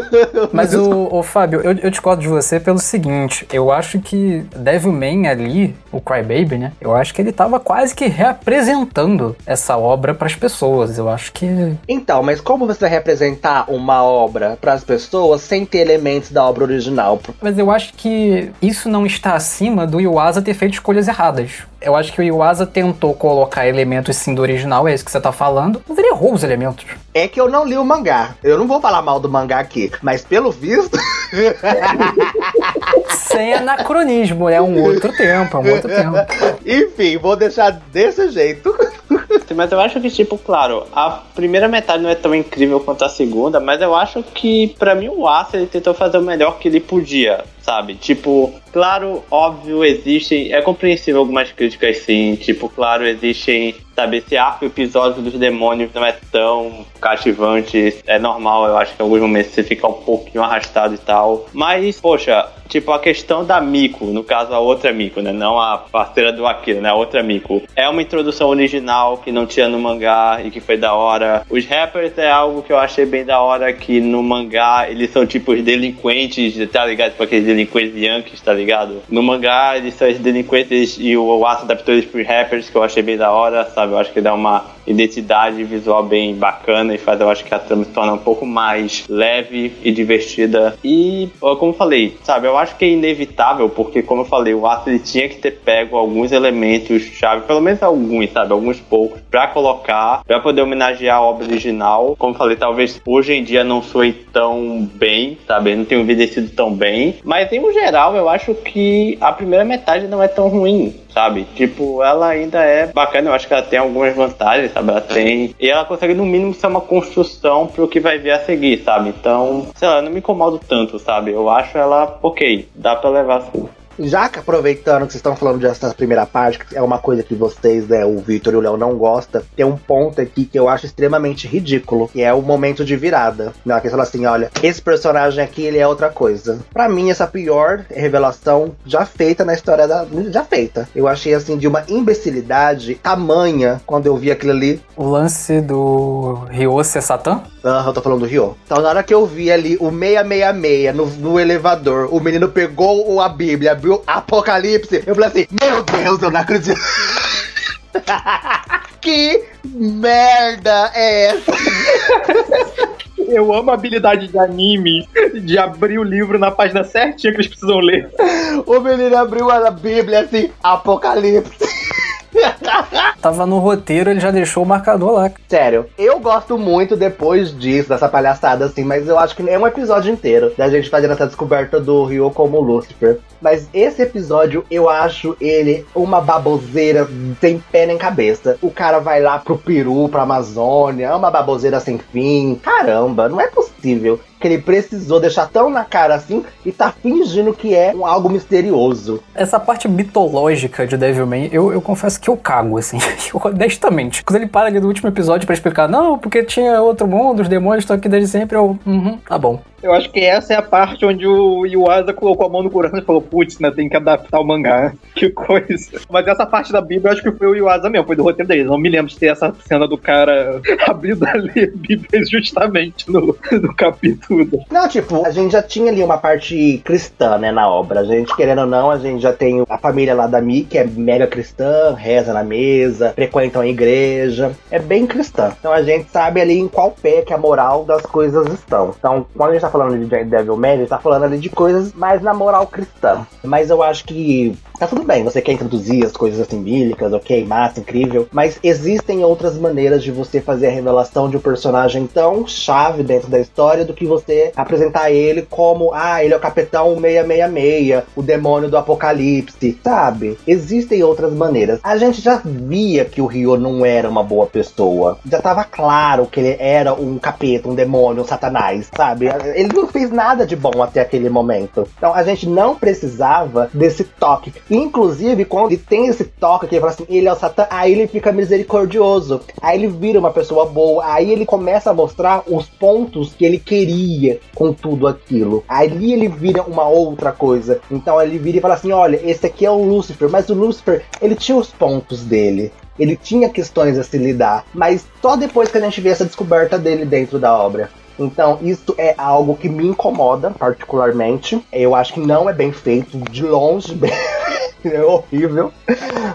Mas o, o Fábio, eu, eu discordo de você pelo seguinte, eu acho que Devilman ali, o Crybaby, né? Eu acho que ele tava quase que reapresentando essa obra para as pessoas. Eu acho que. Então, mas como você vai representar uma obra para as pessoas sem ter elementos da obra original? Mas eu acho que isso não está acima do Iwasa ter feito escolhas erradas. Eu acho que o Iwasa tentou colocar elementos sim do original, é isso que você tá falando, mas ele errou os elementos. É que eu não li o mangá. Eu não vou falar mal do mangá aqui, mas pelo visto. Sem anacronismo, é um outro tempo, é um outro tempo. Enfim, vou deixar desse jeito. Mas eu acho que, tipo, claro, a primeira metade não é tão incrível quanto a segunda, mas eu acho que, para mim, o Asa ele tentou fazer o melhor que ele podia, sabe? Tipo, claro, óbvio, existem. É compreensível algumas críticas, sim. Tipo, claro, existem. Sabe, esse arco episódio dos demônios não é tão cativante. É normal, eu acho que em alguns momentos você fica um pouquinho arrastado e tal. Mas, poxa, tipo, a questão da Miko, no caso a outra Miko, né? Não a parceira do Akira, né? A outra Miko. É uma introdução original que não tinha no mangá e que foi da hora. Os rappers é algo que eu achei bem da hora, que no mangá eles são tipo os delinquentes, tá ligado? Tipo aqueles delinquentes yankees, tá ligado? No mangá eles são os delinquentes e o Ato adaptou eles pros rappers, que eu achei bem da hora, sabe? Eu acho que dá uma identidade visual bem bacana e faz eu acho que a trama se torna um pouco mais leve e divertida. E, como eu falei, sabe, eu acho que é inevitável, porque, como eu falei, o Arthur tinha que ter pego alguns elementos chave, pelo menos alguns, sabe, alguns poucos, para colocar, para poder homenagear a obra original. Como eu falei, talvez hoje em dia não soe tão bem, sabe, não tenha envelhecido tão bem, mas em geral eu acho que a primeira metade não é tão ruim, sabe? Tipo, ela ainda é bacana, eu acho que ela tem algumas vantagens, sabe? Ela tem. E ela consegue, no mínimo, ser uma construção pro que vai vir a seguir, sabe? Então, sei lá, eu não me incomodo tanto, sabe? Eu acho ela ok, dá pra levar assim. Já que aproveitando que vocês estão falando dessa primeira parte, que é uma coisa que vocês, né, o Victor e o Léo não gostam, tem um ponto aqui que eu acho extremamente ridículo, que é o momento de virada. Não, que fala assim, olha, esse personagem aqui, ele é outra coisa. Para mim, essa pior revelação já feita na história da... já feita. Eu achei, assim, de uma imbecilidade tamanha quando eu vi aquilo ali. O lance do Ryo ser Satã? Aham, eu tô falando do Ryo. Então, na hora que eu vi ali o 666 no, no elevador, o menino pegou a Bíblia, abriu Apocalipse, eu falei assim, meu Deus, eu não acredito. que merda é essa? Eu amo a habilidade de anime de abrir o livro na página certinha que eles precisam ler. O menino abriu a Bíblia assim, Apocalipse. Tava no roteiro, ele já deixou o marcador lá. Sério, eu gosto muito depois disso, dessa palhaçada assim, mas eu acho que é um episódio inteiro da gente fazendo essa descoberta do Ryo como Lucifer. Mas esse episódio eu acho ele uma baboseira sem pé nem cabeça. O cara vai lá pro Peru, pra Amazônia, é uma baboseira sem fim. Caramba, não é possível que ele precisou deixar tão na cara assim e tá fingindo que é um algo misterioso. Essa parte mitológica de Devilman, eu, eu confesso que eu cago, assim, honestamente. Quando ele para ali do último episódio para explicar, não, porque tinha outro mundo, os demônios estão aqui desde sempre, eu, uhum, tá bom. Eu acho que essa é a parte onde o Yuasa colocou a mão no Kurama e falou, putz, né, tem que adaptar o mangá. Que coisa. Mas essa parte da Bíblia eu acho que foi o Yuasa mesmo, foi do roteiro dele. Não me lembro de ter essa cena do cara abrindo a Bíblia justamente no, no capítulo. Não, tipo, a gente já tinha ali uma parte cristã, né, na obra. A gente, querendo ou não, a gente já tem a família lá da Mi, que é mega cristã, reza na mesa, frequentam a igreja. É bem cristã. Então a gente sabe ali em qual pé que a moral das coisas estão. Então, quando a gente tá falando de Devil a gente tá falando ali de coisas mais na moral cristã. Mas eu acho que tá tudo bem, você quer introduzir as coisas bíblicas, ok, massa, incrível. Mas existem outras maneiras de você fazer a revelação de um personagem tão chave dentro da história do que você apresentar ele como, ah, ele é o Capitão 666, o demônio do apocalipse, sabe? Existem outras maneiras. A gente já via que o Ryo não era uma boa pessoa. Já tava claro que ele era um capeta, um demônio, um satanás, sabe? Ele não fez nada de bom até aquele momento. Então a gente não precisava desse toque. Inclusive, quando ele tem esse toque que ele fala assim, ele é o Satã, aí ele fica misericordioso. Aí ele vira uma pessoa boa. Aí ele começa a mostrar os pontos que ele queria com tudo aquilo. Ali ele vira uma outra coisa. Então ele vira e fala assim: olha, esse aqui é o Lucifer, mas o Lucifer, ele tinha os pontos dele. Ele tinha questões a se lidar, mas só depois que a gente vê essa descoberta dele dentro da obra. Então, isso é algo que me incomoda particularmente. Eu acho que não é bem feito, de longe, bem... é horrível.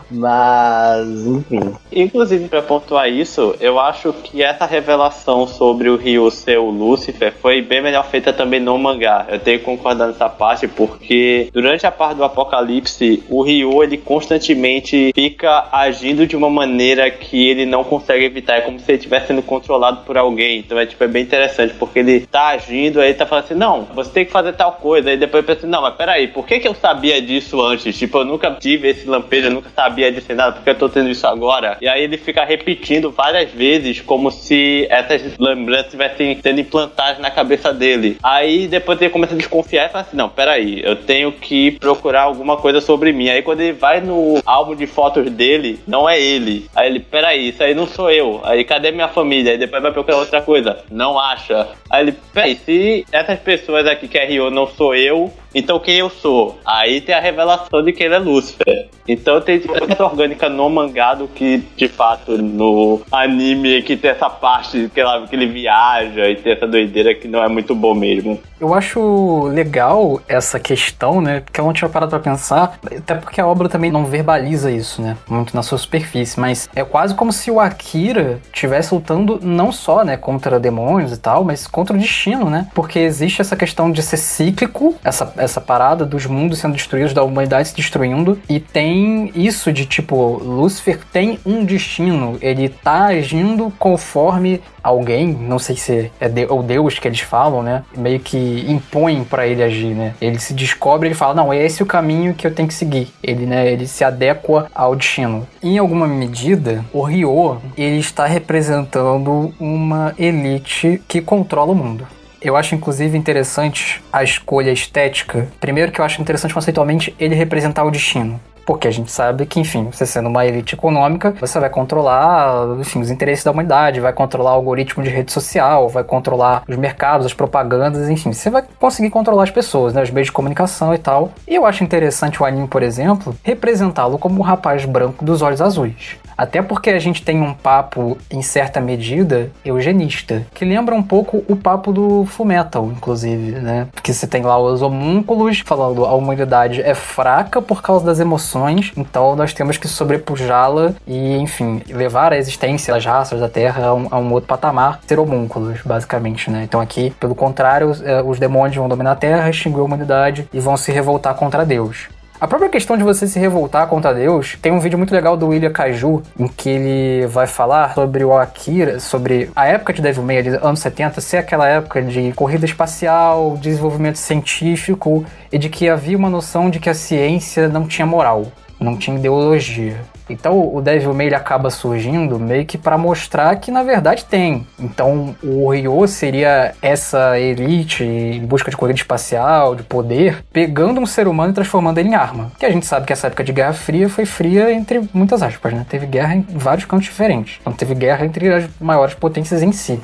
Mas, enfim. Inclusive, para pontuar isso, eu acho que essa revelação sobre o Ryu ser o Lúcifer foi bem melhor feita também no mangá. Eu tenho que concordar nessa parte, porque durante a parte do Apocalipse, o Ryu ele constantemente fica agindo de uma maneira que ele não consegue evitar. É como se ele estivesse sendo controlado por alguém. Então é tipo, é bem interessante, porque ele tá agindo, aí ele tá falando assim, não, você tem que fazer tal coisa. Aí depois pensa assim, não, mas peraí, por que, que eu sabia disso antes? Tipo, eu nunca tive esse lampejo, eu nunca sabia disso nada, porque eu tô tendo isso agora. E aí ele fica repetindo várias vezes, como se essas lembranças estivessem sendo implantadas na cabeça dele. Aí depois ele começa a desconfiar e fala assim: não, peraí, eu tenho que procurar alguma coisa sobre mim. Aí quando ele vai no álbum de fotos dele, não é ele. Aí ele, peraí, isso aí não sou eu. Aí cadê minha família? Aí depois vai procurar outra coisa. Não acha. Aí ele, peraí, se essas pessoas aqui que é Rio não sou eu, então quem eu sou? Aí tem a revelação de que ele é Lúcifer. Então tem essa orgânica no mangá do que, de fato, no anime que tem essa parte que, que ele viaja e tem essa doideira que não é muito bom mesmo. Eu acho legal essa questão, né? Porque eu não tinha parado pra pensar, até porque a obra também não verbaliza isso, né? Muito na sua superfície, mas é quase como se o Akira estivesse lutando não só, né, contra demônios e tal, mas contra o destino, né? Porque existe essa questão de ser cíclico, essa, essa parada dos mundos sendo destruídos, da humanidade se destruindo, e tem isso de tipo, Lúcifer tem um destino, ele tá agindo conforme alguém, não sei se é de, Deus que eles falam, né? Meio que impõe para ele agir, né? Ele se descobre, ele fala, não, é esse o caminho que eu tenho que seguir. Ele, né, ele se adequa ao destino. Em alguma medida, o Ryo, ele está representando uma elite que controla o mundo. Eu acho, inclusive, interessante a escolha estética. Primeiro que eu acho interessante conceitualmente ele representar o destino. Porque a gente sabe que, enfim, você sendo uma elite econômica, você vai controlar, enfim, os interesses da humanidade, vai controlar o algoritmo de rede social, vai controlar os mercados, as propagandas, enfim, você vai conseguir controlar as pessoas, né, os meios de comunicação e tal. E eu acho interessante o anime, por exemplo, representá-lo como um rapaz branco dos olhos azuis. Até porque a gente tem um papo, em certa medida, eugenista, que lembra um pouco o papo do Fullmetal, inclusive, né? Porque você tem lá os homúnculos falando a humanidade é fraca por causa das emoções, então nós temos que sobrepujá-la e, enfim, levar a existência das raças da Terra a um, a um, outro patamar, ser homúnculos, basicamente, né? Então aqui, pelo contrário, os, é, os demônios vão dominar a Terra, extinguir a humanidade e vão se revoltar contra Deus. A própria questão de você se revoltar contra Deus, tem um vídeo muito legal do William Kaiju, em que ele vai falar sobre o Akira, sobre a época de Devil May, anos 70, ser aquela época de corrida espacial, desenvolvimento científico, e de que havia uma noção de que a ciência não tinha moral, não tinha ideologia. Então o Devil May acaba surgindo meio que para mostrar que na verdade tem. Então o Ryo seria essa elite em busca de corrida espacial, de poder, pegando um ser humano e transformando ele em arma. Que a gente sabe que essa época de Guerra Fria foi fria entre muitas aspas, né? Teve guerra em vários cantos diferentes. Então teve guerra entre as maiores potências em si.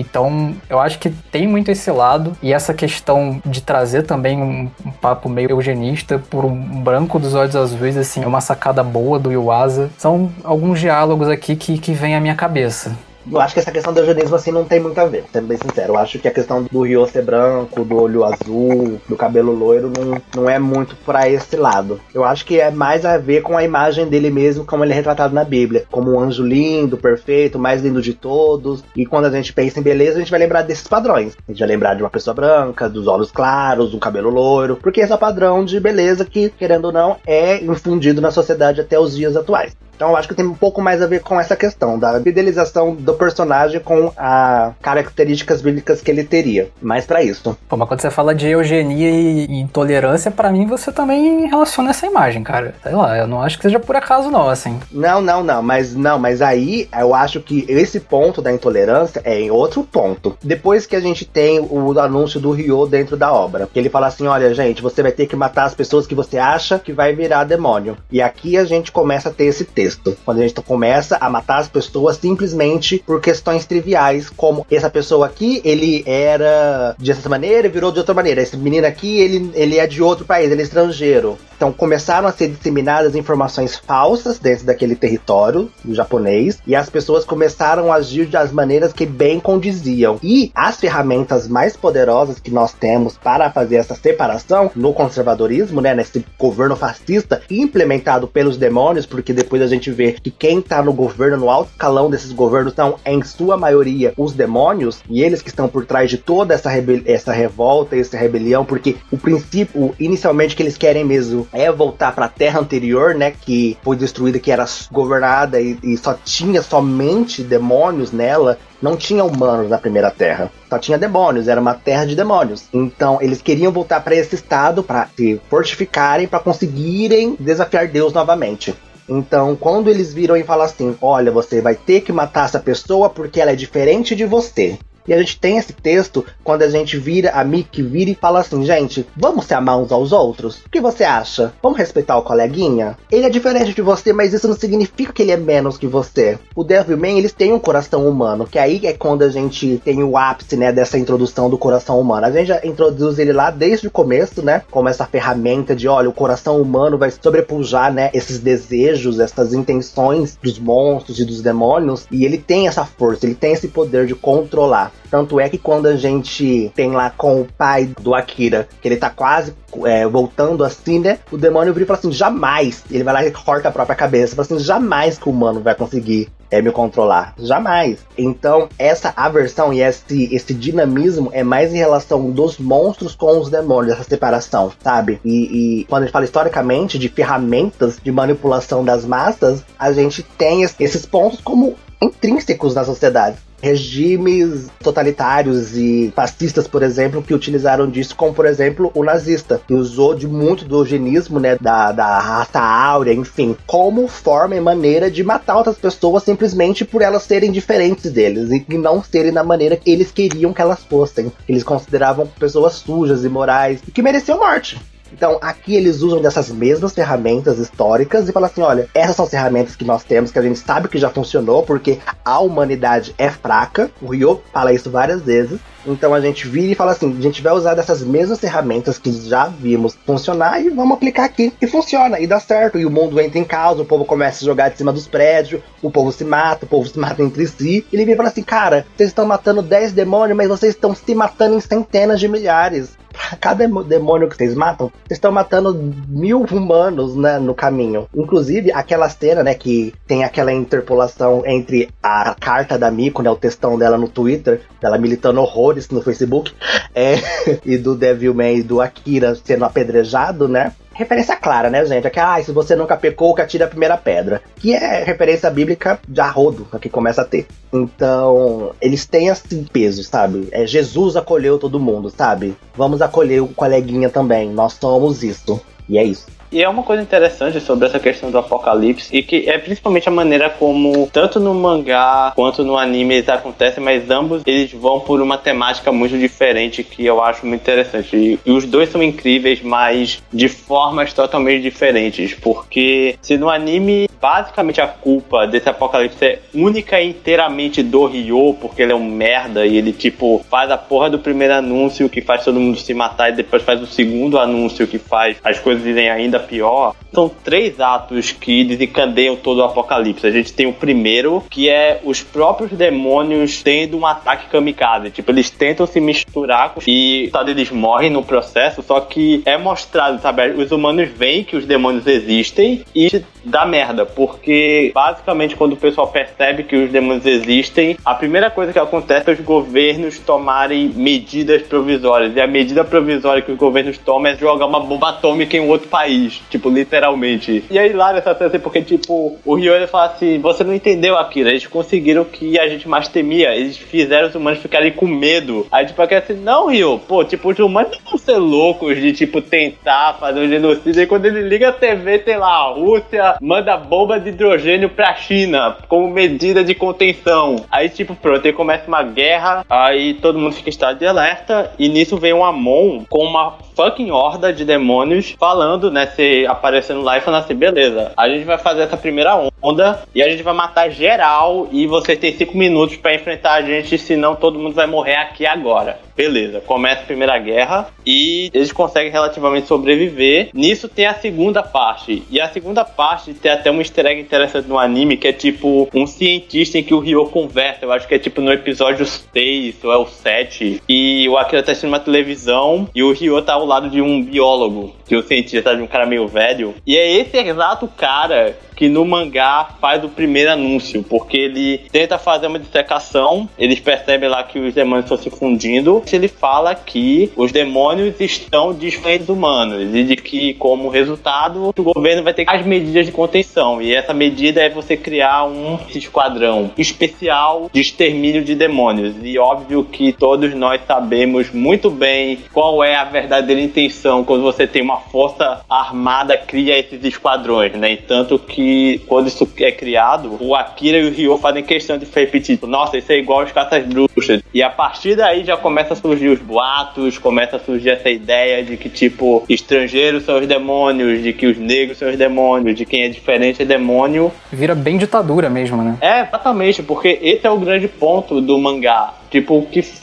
Então, eu acho que tem muito esse lado e essa questão de trazer também um, um papo meio eugenista por um branco dos olhos azuis, assim, é uma sacada boa do Yuasa. São alguns diálogos aqui que, que vêm à minha cabeça. Eu acho que essa questão do eugenismo assim não tem muito a ver, sendo bem sincero. Eu acho que a questão do Ryo ser branco, do olho azul, do cabelo loiro, não, não é muito para esse lado. Eu acho que é mais a ver com a imagem dele mesmo, como ele é retratado na Bíblia. Como um anjo lindo, perfeito, mais lindo de todos. E quando a gente pensa em beleza, a gente vai lembrar desses padrões. A gente vai lembrar de uma pessoa branca, dos olhos claros, do cabelo loiro, porque esse é o padrão de beleza que, querendo ou não, é infundido na sociedade até os dias atuais. Então eu acho que tem um pouco mais a ver com essa questão da fidelização do personagem com as características bíblicas que ele teria. Mais para isso. Pô, mas quando você fala de eugenia e intolerância, para mim você também relaciona essa imagem, cara. Sei lá, eu não acho que seja por acaso não, assim. Não, não, não, mas não, mas aí eu acho que esse ponto da intolerância é em outro ponto. Depois que a gente tem o anúncio do Ryo dentro da obra, que ele fala assim, olha, gente, você vai ter que matar as pessoas que você acha que vai virar demônio. E aqui a gente começa a ter esse texto contexto. Quando a gente começa a matar as pessoas simplesmente por questões triviais, como essa pessoa aqui, ele era de essa maneira e virou de outra maneira. Esse menino aqui, ele, ele é de outro país, ele é estrangeiro. Então começaram a ser disseminadas informações falsas dentro daquele território do japonês e as pessoas começaram a agir das maneiras que bem condiziam. E as ferramentas mais poderosas que nós temos para fazer essa separação no conservadorismo, né, nesse governo fascista implementado pelos demônios, porque depois a gente gente vê que quem tá no governo, no alto escalão desses governos, são, em sua maioria, os demônios, e eles que estão por trás de toda essa, essa revolta, essa rebelião, porque o princípio, inicialmente, que eles querem mesmo é voltar pra terra anterior, né, que foi destruída, que era governada e, e só tinha somente demônios nela, não tinha humanos na primeira terra, só tinha demônios, era uma terra de demônios. Então eles queriam voltar para esse estado para se fortificarem para conseguirem desafiar Deus novamente. Então, quando eles viram e falam assim: Olha, você vai ter que matar essa pessoa porque ela é diferente de você. E a gente tem esse texto quando a gente vira, a Mickey vira e fala assim, gente, vamos se amar uns aos outros? O que você acha? Vamos respeitar o coleguinha? Ele é diferente de você, mas isso não significa que ele é menos que você. O Devilman, eles têm um coração humano, que aí é quando a gente tem o ápice, né, dessa introdução do coração humano. A gente já introduz ele lá desde o começo, né, como essa ferramenta de, olha, o coração humano vai sobrepujar, né, esses desejos, essas intenções dos monstros e dos demônios, e ele tem essa força, ele tem esse poder de controlar. Tanto é que quando a gente tem lá com o pai do Akira, que ele tá quase é, voltando assim, né? O demônio vira e fala assim: jamais. Ele vai lá e corta a própria cabeça. Fala assim: jamais que o humano vai conseguir é, me controlar. Jamais. Então, essa aversão e esse, esse dinamismo é mais em relação dos monstros com os demônios, essa separação, sabe? E, e quando a gente fala historicamente de ferramentas de manipulação das massas, a gente tem esses pontos como intrínsecos na sociedade regimes totalitários e fascistas, por exemplo, que utilizaram disso, como por exemplo o nazista, que usou de muito do eugenismo, né, da, da raça áurea, enfim, como forma e maneira de matar outras pessoas simplesmente por elas serem diferentes deles e não serem da maneira que eles queriam que elas fossem. Eles consideravam pessoas sujas, imorais e que mereciam morte. Então, aqui eles usam dessas mesmas ferramentas históricas e falam assim: olha, essas são as ferramentas que nós temos, que a gente sabe que já funcionou, porque a humanidade é fraca. O Ryo fala isso várias vezes. Então a gente vira e fala assim: a gente vai usar dessas mesmas ferramentas que já vimos funcionar e vamos aplicar aqui. E funciona, e dá certo. E o mundo entra em caos, o povo começa a jogar de cima dos prédios, o povo se mata, o povo se mata entre si. E ele vira e fala assim: cara, vocês estão matando 10 demônios, mas vocês estão se matando em centenas de milhares cada demônio que vocês matam, vocês estão matando mil humanos, né, no caminho. Inclusive, aquela cena, né, que tem aquela interpolação entre a carta da Miko, né, o textão dela no Twitter, dela militando horrores no Facebook, é, e do Devilman e do Akira sendo apedrejado, né? referência clara, né, gente? É que, ah, se você nunca pecou, que atira a primeira pedra. Que é referência bíblica de arrodo, que começa a ter. Então, eles têm esse peso, sabe? É Jesus acolheu todo mundo, sabe? Vamos acolher o coleguinha também. Nós somos isso. E é isso. E é uma coisa interessante sobre essa questão do apocalipse e que é principalmente a maneira como tanto no mangá quanto no anime eles acontecem, mas ambos eles vão por uma temática muito diferente que eu acho muito interessante. E, os dois são incríveis, mas de formas totalmente diferentes, porque se no anime basicamente a culpa desse apocalipse é única e inteiramente do Ryo, porque ele é um merda e ele tipo faz a porra do primeiro anúncio que faz todo mundo se matar e depois faz o segundo anúncio que faz as coisas irem ainda ainda pior, são três atos que desencadeiam todo o apocalipse. A gente tem o primeiro, que é os próprios demônios tendo um ataque kamikaze. Tipo, eles tentam se misturar e sabe, eles morrem no processo, só que é mostrado, sabe? Os humanos veem que os demônios existem e dá merda, porque basicamente quando o pessoal percebe que os demônios existem, a primeira coisa que acontece é os governos tomarem medidas provisórias. E a medida provisória que os governos tomam é jogar uma bomba atômica em outro país tipo, literalmente. E aí lá nessa cena, porque, tipo, o Ryo ele fala assim: você não entendeu aquilo, eles conseguiram o que a gente mais temia, eles fizeram os humanos ficarem com medo. Aí, tipo, aqui assim, não, Ryo, pô, tipo, os humanos não vão ser loucos de, tipo, tentar fazer um genocídio. E quando ele liga a TV, tem lá, a Rússia manda bomba de hidrogênio pra China como medida de contenção. Aí, tipo, pronto, aí começa uma guerra, aí todo mundo fica em estado de alerta, e nisso vem um Amon com uma fucking horda de demônios falando, né? Se aparecendo lá e falando assim, beleza, a gente vai fazer essa primeira onda e a gente vai matar geral e você tem cinco minutos para enfrentar a gente, senão todo mundo vai morrer aqui agora. Beleza, começa a Primeira Guerra e eles conseguem relativamente sobreviver. Nisso tem a segunda parte. E a segunda parte tem até um easter egg interessante no anime, que é tipo um cientista em que o Ryo conversa. Eu acho que é tipo no episódio 6 ou é o 7. E o Akira tá assistindo uma televisão e o Ryo tá ao lado de um biólogo, de um cientista, de um cara meio velho. E é esse exato cara que no mangá faz o primeiro anúncio, porque ele tenta fazer uma dissecação, eles percebem lá que os demônios estão se fundindo, ele fala que os demônios estão desfazendo dos humanos e de que, como resultado, o governo vai ter as medidas de contenção. E essa medida é você criar um esquadrão especial de extermínio de demônios. E óbvio que todos nós sabemos muito bem qual é a verdadeira intenção quando você tem uma força armada cria esses esquadrões, né? E tanto que quando isso é criado, o Akira e o Ryo fazem questão de repetir, tipo, nossa, isso é igual aos caças bruxas. E a partir daí já começa a surgir os boatos, começa a surgir essa ideia de que, tipo, estrangeiros são os demônios, de que os negros são os demônios, de quem é diferente é demônio. Vira bem ditadura mesmo, né? É, exatamente, porque esse é o grande ponto do mangá. Tipo, que se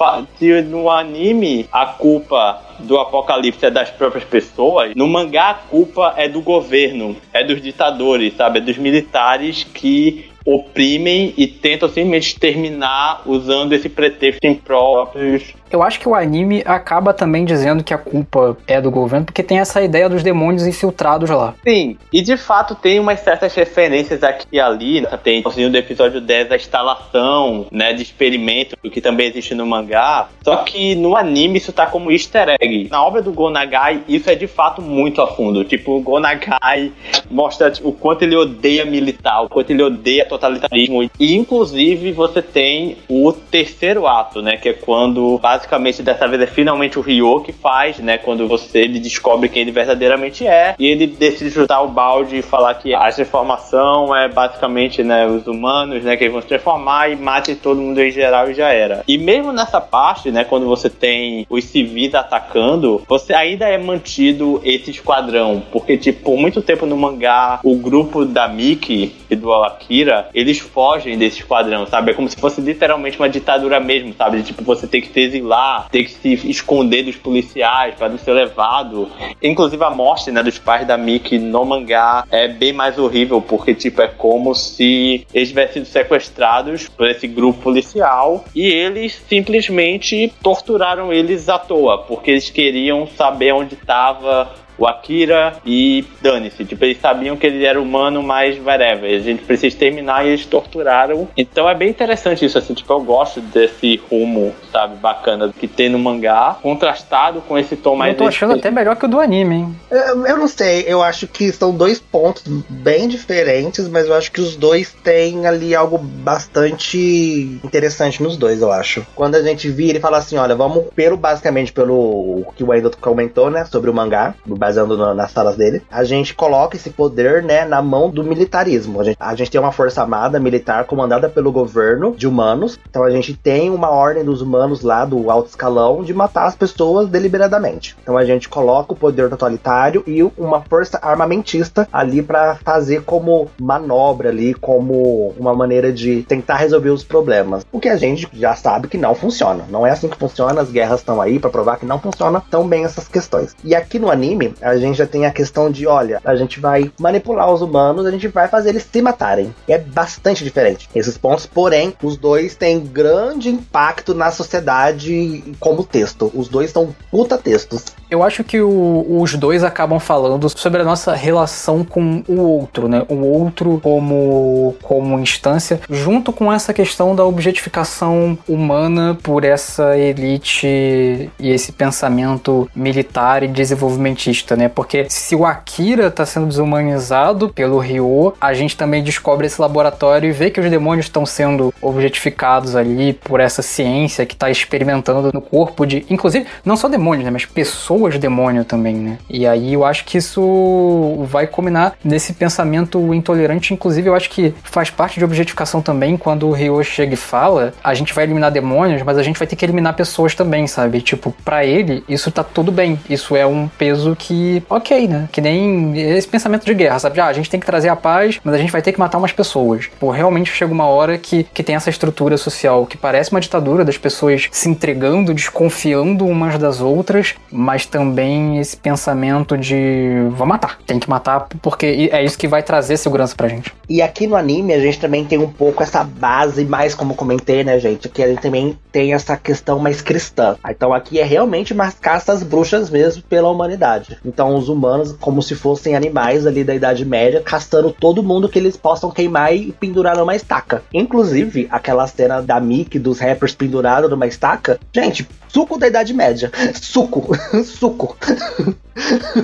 no anime a culpa do apocalipse é das próprias pessoas, no mangá a culpa é do governo, é dos ditadores, sabe? É dos militares que oprimem e tentam simplesmente exterminar usando esse pretexto impróprios eu acho que o anime acaba também dizendo que a culpa é do governo, porque tem essa ideia dos demônios infiltrados lá. Sim, e de fato tem umas certas referências aqui e ali. Né? Tem assim, episódio 10 a instalação né, de experimento, que também existe no mangá. Só que no anime isso tá como easter egg. Na obra do Gonagai, isso é de fato muito a fundo. Tipo, o Gonagai mostra tipo, o quanto ele odeia militar, o quanto ele odeia totalitarismo. E inclusive você tem o terceiro ato, né? Que é quando basicamente dessa vez é finalmente o Ryo que faz, né? Quando você ele descobre quem ele verdadeiramente é e ele decide chutar o balde e falar que a transformação é basicamente, né, os humanos, né, que vão se transformar e mate todo mundo em geral e já era. E mesmo nessa parte, né, quando você tem os civis atacando, você ainda é mantido esse esquadrão, porque tipo, por muito tempo no mangá, o grupo da Miki e do Akira, eles fogem desse esquadrão, sabe? É como se fosse literalmente uma ditadura mesmo, sabe? Tipo, você tem que ter lá, ter que se esconder dos policiais para não ser levado. Inclusive a morte né, dos pais da Miki no mangá é bem mais horrível, porque tipo, é como se eles tivessem sido sequestrados por esse grupo policial e eles simplesmente torturaram eles à toa, porque eles queriam saber onde estava o Akira e dane-se. Tipo, eles sabiam que ele era humano, mas whatever. A gente precisa terminar e eles torturaram. Então é bem interessante isso, assim. Tipo, eu gosto desse rumo, sabe, bacana que tem no mangá, contrastado com esse tom mais. Eu tô achando até melhor que o do anime, hein? Eu, eu não sei, eu acho que são dois pontos bem diferentes, mas eu acho que os dois têm ali algo bastante interessante nos dois, eu acho. Quando a gente vira e fala assim, olha, vamos pelo basicamente pelo que o Wendel comentou, né, sobre o mangá, do baseando nas falas dele, a gente coloca esse poder, né, na mão do militarismo. A gente, a gente tem uma força armada militar comandada pelo governo de humanos, então a gente tem uma ordem dos humanos lá do alto escalão de matar as pessoas deliberadamente. Então a gente coloca o poder totalitário e uma força armamentista ali para fazer como manobra ali, como uma maneira de tentar resolver os problemas. O que a gente já sabe que não funciona. Não é assim que funciona, as guerras estão aí para provar que não funciona tão bem essas questões. E aqui no anime, a gente já tem a questão de, olha, a gente vai manipular os humanos, a gente vai fazer eles se matarem. É bastante diferente esses pontos, porém, os dois têm grande impacto na sociedade como texto. Os dois são puta textos. Eu acho que o, os dois acabam falando sobre a nossa relação com o outro, né? O outro como, como instância, junto com essa questão da objetificação humana por essa elite e esse pensamento militar e desenvolvimentista, né? Porque se o Akira está sendo desumanizado pelo Ryo, a gente também descobre esse laboratório e vê que os demônios estão sendo objetificados ali por essa ciência que está experimentando no corpo de, inclusive, não só demônios, né? Mas pessoas pessoas demônio também, né? E aí eu acho que isso vai combinar nesse pensamento intolerante. Inclusive, eu acho que faz parte de objetificação também quando o Ryo chega e fala: a gente vai eliminar demônios, mas a gente vai ter que eliminar pessoas também, sabe? Tipo, para ele, isso tá tudo bem. Isso é um peso que, ok, né? Que nem esse pensamento de guerra, sabe? Ah, a gente tem que trazer a paz, mas a gente vai ter que matar umas pessoas. Pô, realmente chega uma hora que, que tem essa estrutura social que parece uma ditadura das pessoas se entregando, desconfiando umas das outras, mas também esse pensamento de vou matar, tem que matar porque é isso que vai trazer segurança pra gente. E aqui no anime a gente também tem um pouco essa base, mais como comentei, né, gente? Que a gente também tem essa questão mais cristã. Então aqui é realmente umas caças bruxas mesmo pela humanidade. Então os humanos, como se fossem animais ali da Idade Média, castando todo mundo que eles possam queimar e pendurar numa estaca. Inclusive, aquela cena da Mickey, dos rappers pendurados numa estaca. Gente, suco da Idade Média. Suco. suco.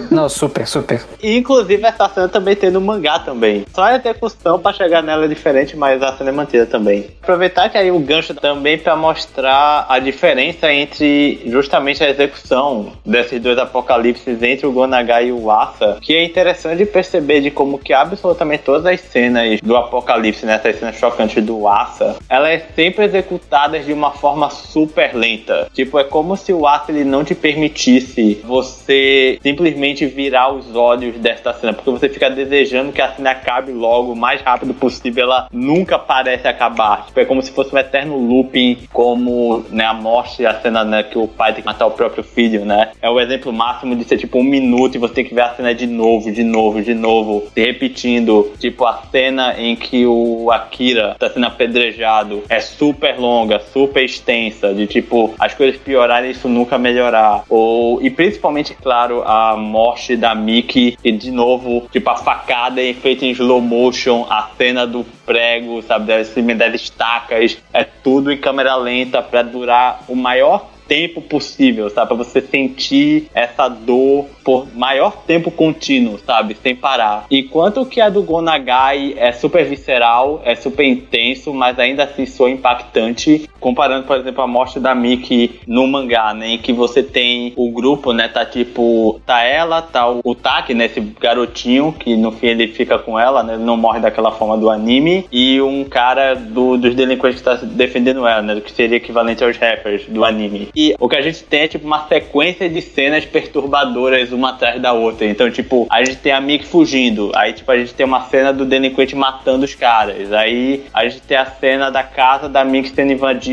Não, super, super. E, inclusive, essa cena também tem no mangá também. Só a execução pra chegar nela é diferente, mas a cena é mantida também. Aproveitar que aí o gancho também pra mostrar a diferença entre justamente a execução desses dois apocalipses entre o Gonagai e o Asa, que é interessante perceber de como que absolutamente todas as cenas do apocalipse, né, cenas chocantes do Asa, elas é sempre executadas de uma forma super lenta. Tipo, é como se o Asa ele não te permitisse você simplesmente virar os olhos desta cena, porque você fica desejando que a cena acabe logo, o mais rápido possível, ela nunca parece acabar. Tipo, é como se fosse um eterno looping, como né, a morte, a cena né, que o pai tem que matar o próprio filho, né? É o exemplo máximo de ser tipo um minuto e você tem que ver a cena de novo, de novo, de novo, se repetindo. Tipo, a cena em que o Akira tá sendo apedrejado é super longa, super extensa, de tipo, as coisas piorarem isso nunca melhorar. Ou, e principalmente, claro, a morte da Mickey e de novo, tipo, a facada é feita em slow motion, a cena do prego, sabe, das, das estacas, é tudo em câmera lenta para durar o maior tempo possível, sabe? Pra você sentir essa dor por maior tempo contínuo, sabe? Sem parar. Enquanto que a do Gonagai é super visceral, é super intenso, mas ainda assim soa impactante. Comparando, por exemplo, a morte da Miki no mangá, né? Em que você tem o grupo, né? Tá tipo, tá ela, tá o Taki, né? Esse garotinho, que no fim ele fica com ela, né? Ele não morre daquela forma do anime. E um cara do, dos delinquentes que tá defendendo ela, né? Que seria equivalente aos rappers do anime. E o que a gente tem é tipo uma sequência de cenas perturbadoras uma atrás da outra. Então, tipo, a gente tem a Mickey fugindo. Aí, tipo, a gente tem uma cena do delinquente matando os caras. Aí a gente tem a cena da casa da Mickey sendo invadida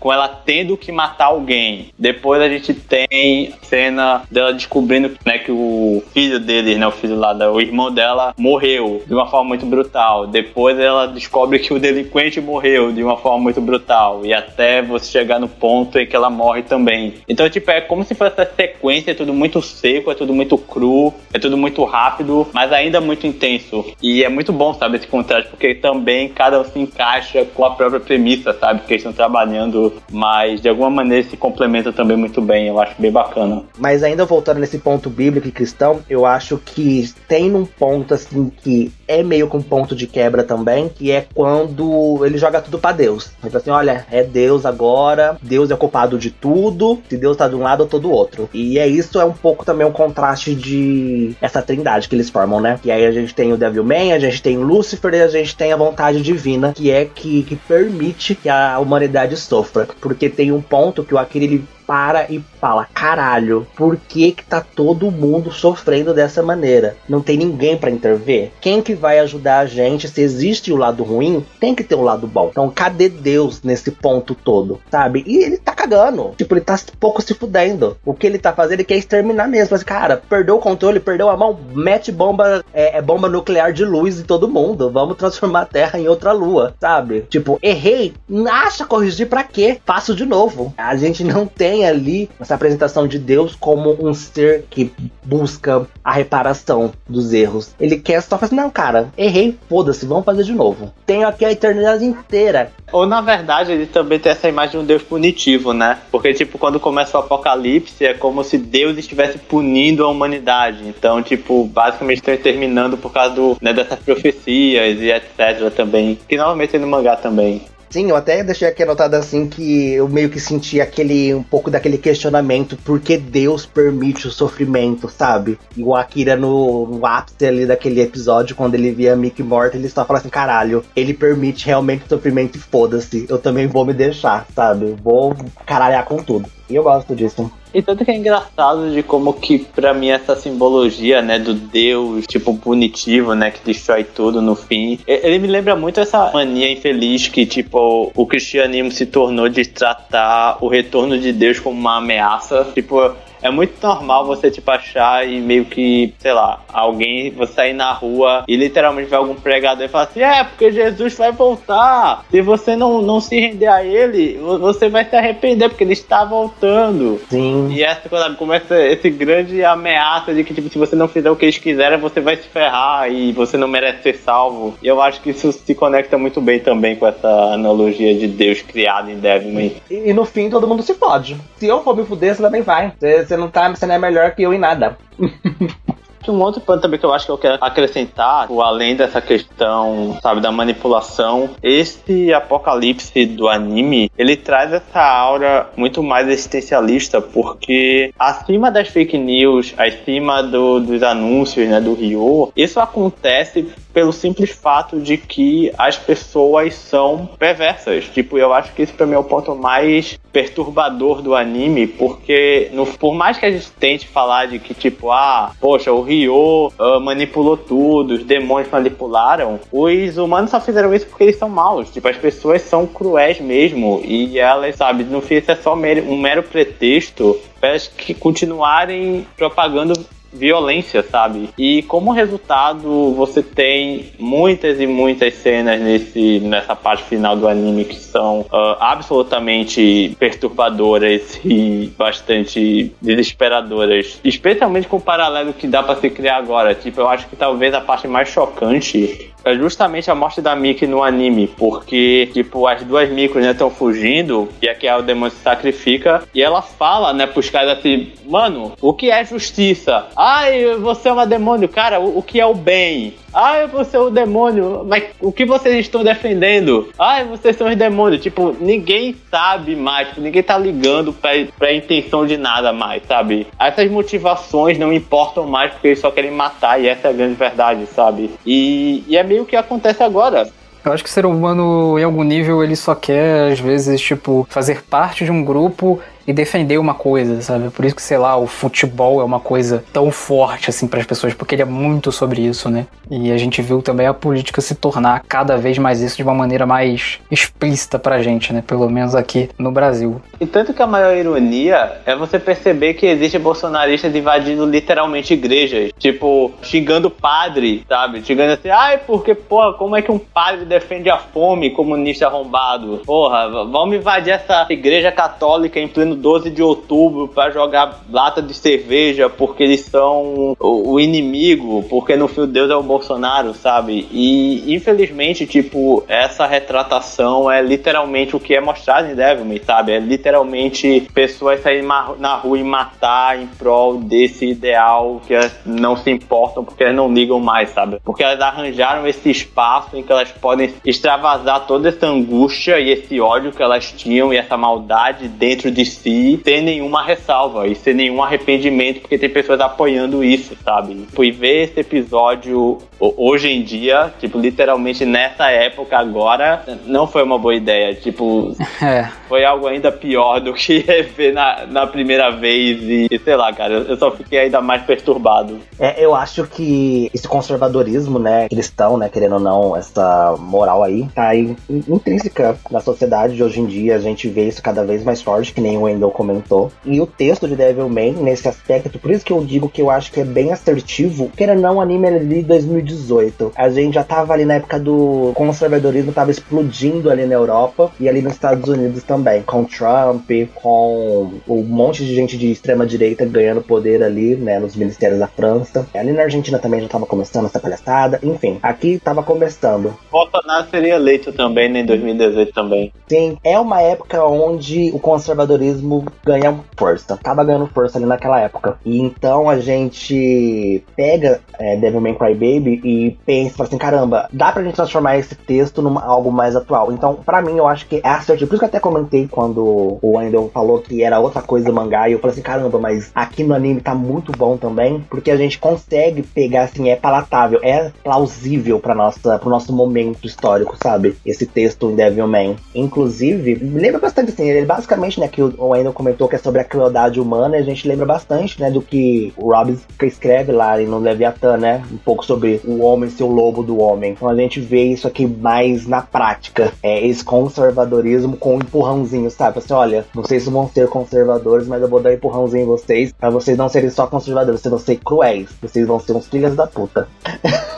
com ela tendo que matar alguém. Depois a gente tem cena dela descobrindo né, que o filho dele, né, o filho lá, o irmão dela, morreu de uma forma muito brutal. Depois ela descobre que o delinquente morreu de uma forma muito brutal. E até você chegar no ponto em que ela morre também. Então, tipo, é como se fosse essa sequência, é tudo muito seco, é tudo muito cru, é tudo muito rápido, mas ainda muito intenso. E é muito bom, sabe, esse contraste, porque também cada um se encaixa com a própria premissa, sabe, que eles estão trabalhando, mas de alguma maneira se complementa também muito bem, eu acho bem bacana. Mas ainda voltando nesse ponto bíblico e cristão, eu acho que tem num ponto assim que é meio com um ponto de quebra também, que é quando ele joga tudo para Deus. Ele fala assim: olha, é Deus agora, Deus é culpado de tudo, se Deus tá de um lado, eu tô do outro. E é isso, é um pouco também um contraste de essa trindade que eles formam, né? E aí a gente tem o Devilman, a gente tem o Lúcifer e a gente tem a vontade divina, que é que, que permite que a humanidade sofra. Porque tem um ponto que o Akira ele para e fala: caralho, por que que tá todo mundo sofrendo dessa maneira? Não tem ninguém para intervir? Quem que vai ajudar a gente? Se existe o lado ruim, tem que ter o um lado bom. Então, cadê Deus nesse ponto todo, sabe? E ele tá cagando. Tipo, ele tá pouco se fudendo. O que ele tá fazendo, ele quer exterminar mesmo. Mas, cara, perdeu o controle, perdeu a mão, mete bomba, é, é bomba nuclear de luz em todo mundo. Vamos transformar a Terra em outra lua, sabe? Tipo, errei, acha corrigir para quê? Faço de novo. A gente não tem tem ali essa apresentação de Deus como um ser que busca a reparação dos erros. Ele quer só fazer, não, cara, errei, foda-se, vamos fazer de novo. Tenho aqui a eternidade inteira. Ou na verdade ele também tem essa imagem de um Deus punitivo, né? Porque, tipo, quando começa o apocalipse, é como se Deus estivesse punindo a humanidade. Então, tipo, basicamente estão terminando por causa do, né, dessas profecias e etc. também. Que normalmente tem no mangá também. Sim, eu até deixei aqui anotado assim que eu meio que senti aquele um pouco daquele questionamento por que Deus permite o sofrimento, sabe? E o Akira no, no ápice ali daquele episódio, quando ele via Mickey morto, ele só fala assim, caralho, ele permite realmente o sofrimento e foda-se, eu também vou me deixar, sabe? Vou caralhar com tudo. E eu gosto disso. E tanto que é engraçado de como que, pra mim, essa simbologia, né, do Deus, tipo, punitivo, né, que destrói tudo no fim. Ele me lembra muito essa mania infeliz que, tipo, o cristianismo se tornou de tratar o retorno de Deus como uma ameaça. Tipo, é muito normal você, tipo, achar e meio que, sei lá, alguém, você sair na rua e literalmente ver algum pregador e falar assim, é, porque Jesus vai voltar. Se você não, não se render a ele, você vai se arrepender, porque ele está voltando. Sim. E essa quando começa esse grande ameaça de que, tipo, se você não fizer o que eles quiserem, você vai se ferrar e você não merece ser salvo. E eu acho que isso se conecta muito bem também com essa analogia de Deus criado em Devilman. E, e no fim todo mundo se fode. Se eu for me fuder, você também vai. Você, você não tá, você não é melhor que eu em nada. Um outro ponto também que eu acho que eu quero acrescentar, além dessa questão, sabe, da manipulação, esse apocalipse do anime, ele traz essa aura muito mais existencialista, porque acima das fake news, acima do, dos anúncios, né, do Rio, isso acontece pelo simples fato de que as pessoas são perversas. Tipo, eu acho que esse pra mim é o ponto mais perturbador do anime, porque no, por mais que a gente tente falar de que, tipo, ah, poxa, o Ryo uh, manipulou tudo, os demônios manipularam, os humanos só fizeram isso porque eles são maus. Tipo, as pessoas são cruéis mesmo, e elas, sabe, no fim isso é só um mero pretexto para que continuarem propagando violência, sabe? E como resultado, você tem muitas e muitas cenas nesse, nessa parte final do anime que são uh, absolutamente perturbadoras e bastante desesperadoras. Especialmente com o paralelo que dá para se criar agora. Tipo, eu acho que talvez a parte mais chocante é justamente a morte da Mickey no anime, porque, tipo, as duas Mikos, né, estão fugindo, e aqui a o demônio se sacrifica, e ela fala, né, pros caras assim, mano, o que é justiça? Ai, você é uma demônio, cara, o, o que é o bem? Ai, você é o demônio, mas o que vocês estão defendendo? Ai, vocês são os demônios. Tipo, ninguém sabe mais, tipo, ninguém tá ligando pra, pra intenção de nada mais, sabe? Essas motivações não importam mais porque eles só querem matar, e essa é a grande verdade, sabe? E, e é meio que acontece agora. Eu acho que o ser humano, em algum nível, ele só quer, às vezes, tipo, fazer parte de um grupo e defender uma coisa, sabe? Por isso que, sei lá, o futebol é uma coisa tão forte assim para as pessoas, porque ele é muito sobre isso, né? E a gente viu também a política se tornar cada vez mais isso de uma maneira mais explícita pra gente, né? Pelo menos aqui no Brasil. E tanto que a maior ironia é você perceber que existe bolsonaristas invadindo literalmente igrejas, tipo, xingando padre, sabe? Xingando assim, ai, porque, porra, como é que um padre defende a fome, comunista arrombado? Porra, vamos invadir essa igreja católica em pleno 12 de outubro para jogar lata de cerveja porque eles são o, o, inimigo, porque no fio Deus é o Bolsonaro, sabe? E infelizmente, tipo, essa retratação é literalmente o que é mostrado em Devilman, sabe? É literalmente pessoas saírem na rua e matar em prol desse ideal que elas não se importam porque elas não ligam mais, sabe? Porque elas arranjaram esse espaço em que elas podem extravasar toda essa angústia e esse ódio que elas tinham e essa maldade dentro de si si sem nenhuma ressalva e sem nenhum arrependimento, porque tem pessoas apoiando isso, sabe? E ver esse episódio hoje em dia, tipo, literalmente nessa época agora, não foi uma boa ideia. Tipo, é. foi algo ainda pior do que ver na, na primeira vez e, sei lá, cara, eu só fiquei ainda mais perturbado. É, eu acho que esse conservadorismo, né, cristão, né, querendo ou não, essa moral aí, tá aí intrínseca na sociedade de hoje em dia. A gente vê isso cada vez mais forte, que nem o Wendell comentou. E o texto de Devilman, nesse aspecto, por isso que eu digo que eu acho que é bem assertivo, querendo ou não, o anime é ali 2018 2018. A gente já tava ali na época do conservadorismo, tava explodindo ali na Europa e ali nos Estados Unidos também, com Trump, com um monte de gente de extrema direita ganhando poder ali, né, nos ministérios da França. Ali na Argentina também já tava começando essa palhaçada. Enfim, aqui tava começando. Bolsonaro seria eleito também né, em 2018 também. Sim, é uma época onde o conservadorismo ganha força. Tava ganhando força ali naquela época. E então a gente pega é, Devilman Crybaby e pensa assim, caramba, dá pra gente transformar esse texto num algo mais atual. Então, para mim, eu acho que é assertivo. Por isso que eu até comentei quando o Wendell falou que era outra coisa do mangá, e eu falei assim, caramba, mas aqui no anime tá muito bom também, porque a gente consegue pegar, assim, é palatável, é plausível para nossa, pro nosso momento histórico, sabe? Esse texto em Devilman. Inclusive, lembra bastante, assim, ele basicamente, né, que o Wendell comentou que é sobre a crueldade humana, a gente lembra bastante, né, do que o Robbins escreve lá no Leviathan, né? Um pouco sobre o homem ser o lobo do homem. Então a gente vê isso aqui mais na prática. É esse conservadorismo com um empurrãozinho, sabe? Assim, olha, vocês vão ser conservadores, mas eu vou dar um empurrãozinho em vocês para vocês não serem só conservadores, vocês vão ser cruéis. Vocês vão ser uns filhos da puta.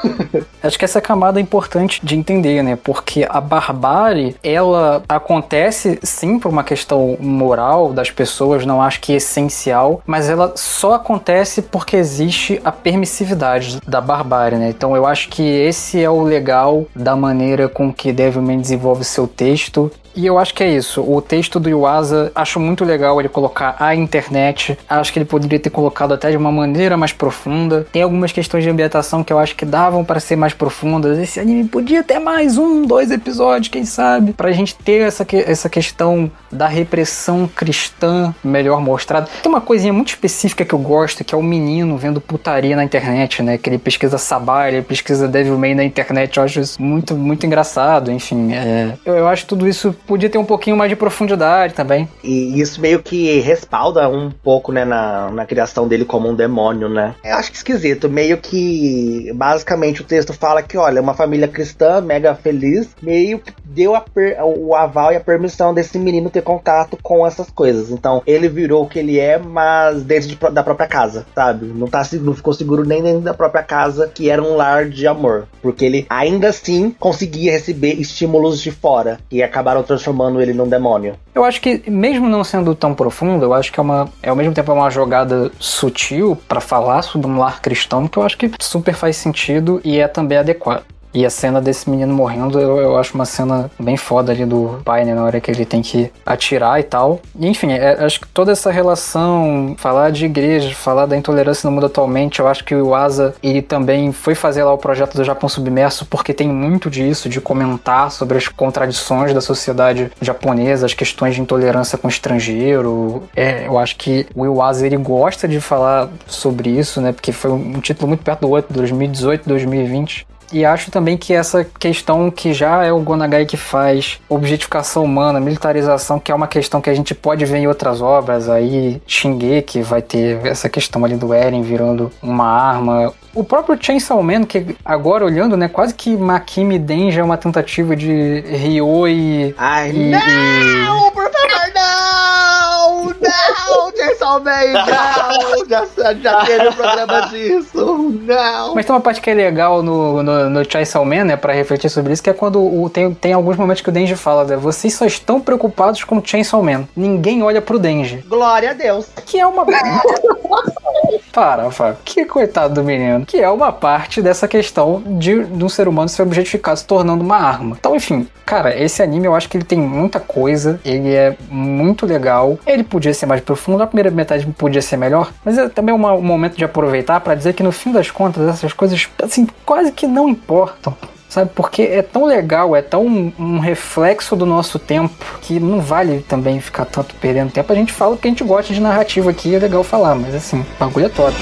Acho que essa camada é importante de entender, né? Porque a barbárie, ela acontece sim por uma questão moral das pessoas, não acho que é essencial, mas ela só acontece porque existe a permissividade da barbárie, né? Então eu acho que esse é o legal da maneira com que Devilman desenvolve seu texto e eu acho que é isso. O texto do Yuasa, acho muito legal ele colocar a internet. Acho que ele poderia ter colocado até de uma maneira mais profunda. Tem algumas questões de ambientação que eu acho que davam para ser mais profundas. Esse anime podia ter mais um, dois episódios, quem sabe? Pra gente ter essa, que, essa questão da repressão cristã melhor mostrada. Tem uma coisinha muito específica que eu gosto, que é o menino vendo putaria na internet, né? Que ele pesquisa Sabá, ele pesquisa Devilman na internet. Eu acho isso muito, muito engraçado. Enfim, é... eu, eu acho tudo isso podia ter um pouquinho mais de profundidade também. E isso meio que respalda um pouco, né, na, na criação dele como um demônio, né? Eu acho que esquisito. Meio que, basicamente, o texto fala que, olha, uma família cristã mega feliz, meio que deu o aval e a permissão desse menino ter contato com essas coisas. Então, ele virou o que ele é, mas dentro de, da própria casa, sabe? Não, tá, não ficou seguro nem dentro da própria casa, que era um lar de amor. Porque ele ainda assim conseguia receber estímulos de fora, e acabaram transformando ele num demônio. Eu acho que, mesmo não sendo tão profundo, eu acho que é uma. É ao mesmo tempo é uma jogada sutil para falar sobre um lar cristão que eu acho que super faz sentido e é também adequado. E a cena desse menino morrendo, eu, eu acho uma cena bem foda ali do pai, né? Na hora que ele tem que atirar e tal. E, enfim, é, acho que toda essa relação, falar de igreja, falar da intolerância no mundo atualmente, eu acho que o Asa, ele também foi fazer lá o projeto do Japão Submerso porque tem muito disso, de comentar sobre as contradições da sociedade japonesa, as questões de intolerância com estrangeiro. É, eu acho que o Iwasa, ele gosta de falar sobre isso, né? Porque foi um título muito perto do outro, 2018, 2020. E acho também que essa questão que já é o Gonagai que faz, objetificação humana, militarização, que é uma questão que a gente pode ver em outras obras, aí Shingeki vai ter essa questão ali do Eren virando uma arma. O próprio Chainsaw Man, que agora olhando, né, quase que Makimi Denji é uma tentativa de Ryo e... Ai, e, não! e... Por favor, não! Não! Chainsaw Man, não! Já, já teve um programa disso, não! Mas tem uma parte que é legal no, no, no Chainsaw Man, né, pra refletir sobre isso, que é quando o, tem, tem alguns momentos que o Denji fala, né, vocês só estão preocupados com o Chainsaw Man. Ninguém olha pro Denji. Glória a Deus! Que é uma... Para, Fábio. Que coitado do menino. Que é uma parte dessa questão de, de um ser humano ser objetificado se tornando uma arma. Então, enfim, cara, esse anime eu acho que ele tem muita coisa. Ele é muito legal. Ele podia ser mais profundo. Primeira metade podia ser melhor. Mas é também uma, um momento de aproveitar para dizer que no fim das contas essas coisas, assim, quase que não importam sabe? Porque é tão legal, é tão um reflexo do nosso tempo que não vale também ficar tanto perdendo tempo. A gente fala que a gente gosta de narrativa aqui, é legal falar, mas assim, bagulho é top.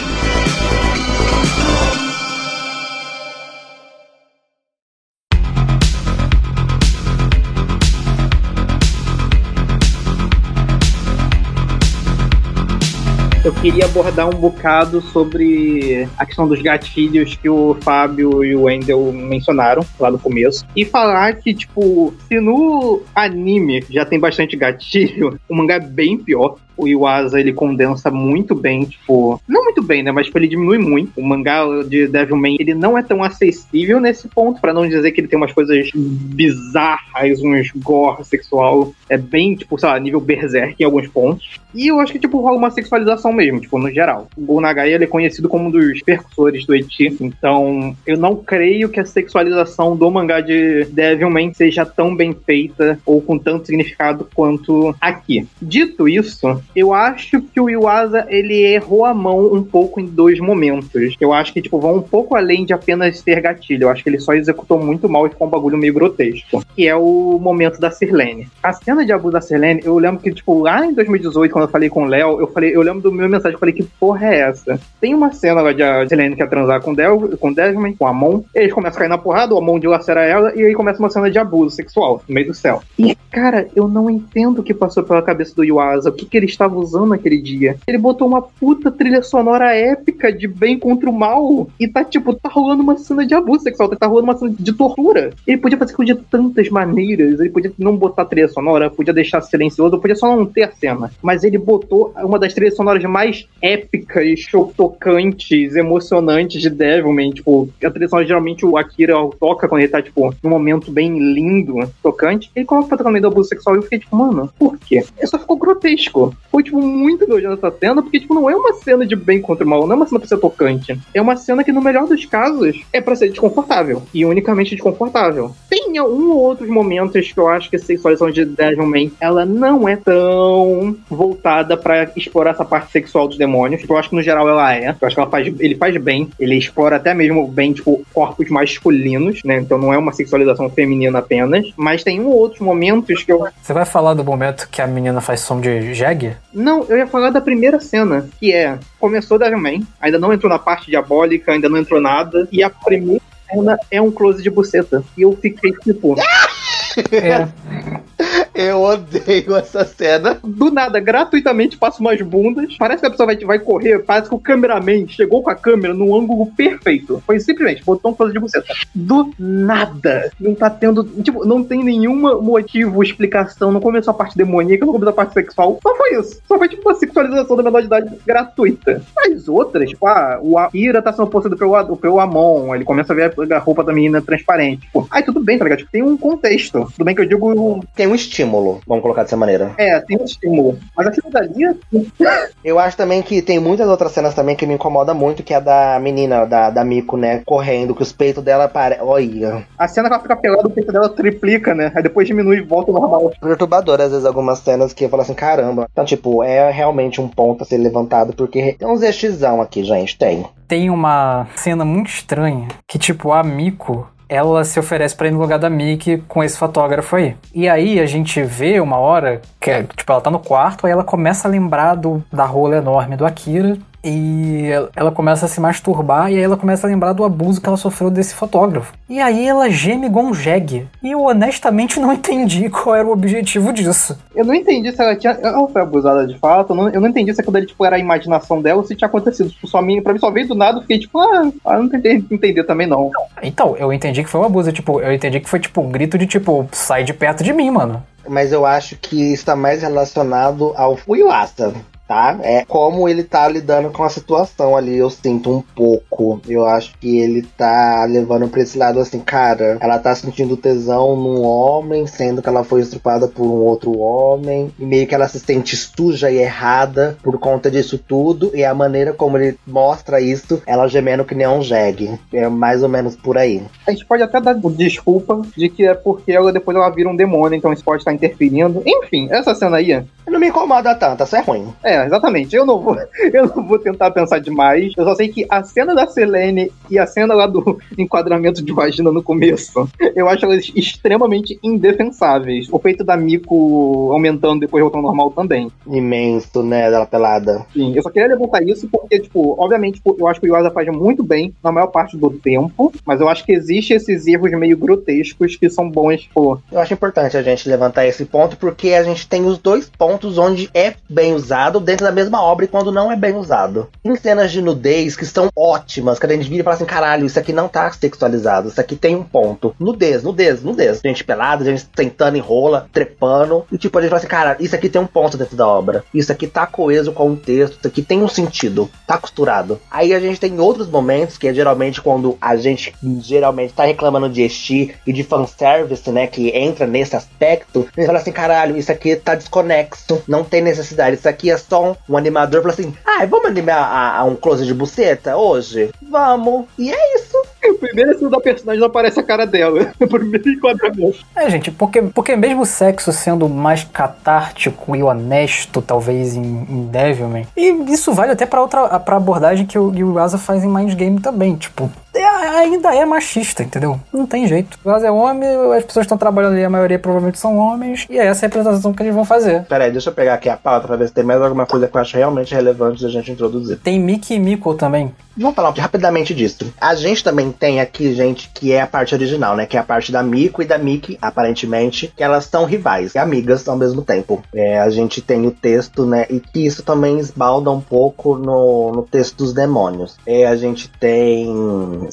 Eu queria abordar um bocado sobre a questão dos gatilhos que o Fábio e o Wendel mencionaram lá no começo. E falar que, tipo, se no anime já tem bastante gatilho, o mangá é bem pior o Iwasa ele condensa muito bem, tipo, não muito bem, né, mas tipo, ele diminui muito. O mangá de Devilman, ele não é tão acessível nesse ponto, para não dizer que ele tem umas coisas bizarras, uns gore sexual, é bem, tipo, sei lá, nível berserk em alguns pontos. E eu acho que, tipo, rola uma sexualização mesmo, tipo, no geral. O Gonagai, ele é conhecido como um dos percussores do Eti, então eu não creio que a sexualização do mangá de Devilman seja tão bem feita ou com tanto significado quanto aqui. Dito isso, Eu acho que o Yuasa, ele errou a mão um pouco em dois momentos. Eu acho que, tipo, vão um pouco além de apenas ser gatilho. Eu acho que ele só executou muito mal e ficou um bagulho meio grotesco. Que é o momento da Sirlene. A cena de abuso da Sirlene, eu lembro que, tipo, lá em 2018, quando eu falei com o Léo, eu falei, eu lembro do meu mensagem, eu falei, que porra é essa? Tem uma cena lá de a Sirlene quer transar com, Del, com Desmond, com Amon, eles começam a cair na porrada, o Amon dilacera ela, e aí começa uma cena de abuso sexual no meio do céu. E, cara, eu não entendo o que passou pela cabeça do Yuasa, o que, que ele estava usando naquele dia. Ele botou uma puta trilha sonora épica de bem contra o mal, e tá, tipo, tá rolando uma cena de abuso sexual, tá rolando uma cena de tortura. Ele podia fazer aquilo de tantas maneiras, ele podia não botar trilha sonora, podia deixar silencioso, podia só não ter a cena. Mas ele botou uma das trilhas sonoras mais épicas, tocantes, emocionantes de Devilman. Tipo, a trilha sonora geralmente o Akira toca quando ele tá, tipo, num momento bem lindo, tocante. Ele coloca pra tocar no meio do abuso sexual e eu fiquei, tipo, mano, por quê? Ele só ficou grotesco. Foi, tipo, muito nojento essa cena, porque, tipo, não é uma cena de bem contra o mal, não é uma cena pra ser tocante. É uma cena que, no melhor dos casos, é pra ser desconfortável. E unicamente desconfortável. Tem um ou outros momentos que eu acho que a sexualização de Devilman, ela não é tão voltada para explorar essa parte sexual dos demônios. Eu acho que no geral ela é. Eu acho que ela faz, ele faz bem. Ele explora até mesmo bem, tipo, corpos masculinos, né? Então não é uma sexualização feminina apenas. Mas tem um ou outros momentos que eu. Você vai falar do momento que a menina faz som de jegue? Não, eu ia falar da primeira cena, que é. Começou Devilman, ainda não entrou na parte diabólica, ainda não entrou nada. E a primeira cena é um close de buceta. E eu fiquei tipo. É. Eu odeio essa cena. Do nada, gratuitamente passa umas bundas. Parece que a pessoa vai, vai correr. Parece que o cameraman chegou com a câmera no ângulo perfeito. Foi simplesmente, botou um close de buceta. Do nada. Não tá tendo. Tipo, não tem nenhum motivo, explicação. Não começou a parte demoníaca, não começou a parte sexual. Só foi isso. Só foi tipo uma sexualização da menor de idade gratuita. As outras, tipo, ah, o Akira tá sendo posto pelo, pelo Amon. Ele começa a ver a roupa da menina transparente. Tipo, aí tudo bem, tá ligado? Tipo, tem um contexto. Tudo bem que eu digo. Tem um estímulo, vamos colocar dessa maneira. É, tem um estímulo. Mas aquilo dali. Eu acho também que tem muitas outras cenas também que me incomoda muito, que é a da menina, da, da Miko, né? Correndo, que os peitos dela parecem. Olha. A cena que ela fica pelada, o peito dela triplica, né? Aí depois diminui e volta ao normal. Perturbador, às vezes, algumas cenas que eu falo assim, caramba. Então, tipo, é realmente um ponto a ser levantado, porque tem uns extizão aqui, gente, tem. Tem uma cena muito estranha que, tipo, a Miko ela se oferece para ir no lugar da Mickey com esse fotógrafo aí. E aí a gente vê uma hora que, é, tipo, ela tá no quarto, aí ela começa a lembrar do, da rola enorme do Akira. E ela começa a se masturbar e aí ela começa a lembrar do abuso que ela sofreu desse fotógrafo. E aí ela geme igual um jegue. E eu honestamente não entendi qual era o objetivo disso. Eu não entendi se ela tinha. Ela foi abusada de fato. Eu não, eu não entendi se aquilo ali tipo, era a imaginação dela ou se tinha acontecido. Tipo, só mim, pra mim só veio do nada, eu fiquei tipo, ah, eu não tentei entender também não. Então, eu entendi que foi um abuso. Tipo, eu entendi que foi tipo um grito de tipo, sai de perto de mim, mano. Mas eu acho que está mais relacionado ao Fuyuasa tá? É como ele tá lidando com a situação ali, eu sinto um pouco. Eu acho que ele tá levando pra esse lado assim, cara, ela tá sentindo tesão num homem, sendo que ela foi estrupada por um outro homem, e meio que ela se sente suja e errada por conta disso tudo, e a maneira como ele mostra isso, ela gemendo que nem um jegue. É mais ou menos por aí. A gente pode até dar desculpa de que é porque ela depois ela vira um demônio, então isso pode estar interferindo. Enfim, essa cena aí. Não me incomoda tanto, isso é ruim. É, exatamente. Eu não vou, eu não vou tentar pensar demais. Eu só sei que a cena da Selene e a cena lá do enquadramento de vagina no começo, eu acho elas extremamente indefensáveis. O feito da Miko aumentando depois voltando ao normal também. Imenso, né, dela pelada. Sim, eu só queria levantar isso porque, tipo, obviamente, tipo, eu acho que o Yuasa faz muito bem na maior parte do tempo, mas eu acho que existe esses erros meio grotescos que são bons, tipo... Eu acho importante a gente levantar esse ponto porque a gente tem os dois pontos onde é bem usado dentro da mesma obra e quando não é bem usado. Tem cenas de nudez que são ótimas, que a gente vira e fala assim, caralho, isso aqui não tá sexualizado, isso aqui tem um ponto. Nudez, nudez, nudez. Gente pelada, gente sentando em rola, trepando. E tipo, a gente fala assim, cara, isso aqui tem um ponto dentro da obra. Isso aqui tá coeso com o texto, isso aqui tem um sentido, tá costurado. Aí a gente tem outros momentos, que é geralmente quando a gente geralmente tá reclamando de esti e de fanservice, né, que entra nesse aspecto. A gente fala assim, caralho, isso aqui tá desconexo, não tem necessidade, isso aqui é só um, um animador falou assim: ah, vamos animar a, a um close de buceta hoje? Vamos. E é isso. O primeiro cena da personagem não aparece a cara dela. O primeiro enquadramento. É, gente, porque, porque mesmo o sexo sendo mais catártico e honesto, talvez, em, em Devilman, e isso vale até pra outra pra abordagem que o, que o Asa faz em Mind Game também. Tipo, é, ainda é machista, entendeu? Não tem jeito. O Asa é homem, as pessoas estão trabalhando ali, a maioria provavelmente são homens, e é essa a representação que eles vão fazer. Pera aí, deixa eu pegar aqui a pauta pra ver se tem mais alguma coisa que eu acho realmente relevante da gente introduzir. Tem Mickey e Miko também. Vamos falar rapidamente disso. A gente também tem aqui, gente, que é a parte original, né? Que é a parte da Miko e da Mickey, aparentemente, que elas são rivais e amigas ao mesmo tempo. É, a gente tem o texto, né? E que isso também esbalda um pouco no, no texto dos demônios. É, a gente tem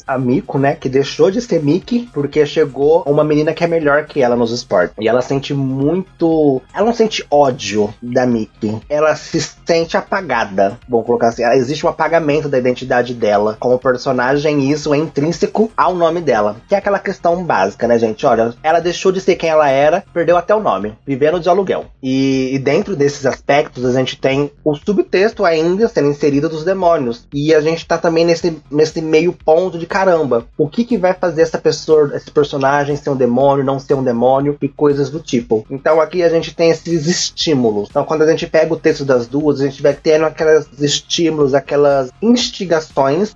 a Miko, né? Que deixou de ser Mickey porque chegou uma menina que é melhor que ela nos esportes. E ela sente muito. Ela não sente ódio da Mickey. Ela se sente apagada. Vamos colocar assim. Existe um apagamento da identidade dela como personagem e isso é intrínseco ao nome dela. Que é aquela questão básica, né, gente? Olha, ela deixou de ser quem ela era, perdeu até o nome, vivendo de aluguel. E, e dentro desses aspectos, a gente tem o subtexto ainda sendo inserido dos demônios. E a gente tá também nesse, nesse meio ponto de caramba. O que que vai fazer essa pessoa, esse personagem ser um demônio, não ser um demônio e coisas do tipo. Então aqui a gente tem esses estímulos. Então quando a gente pega o texto das duas, a gente vai tendo aqueles estímulos, aquelas instigações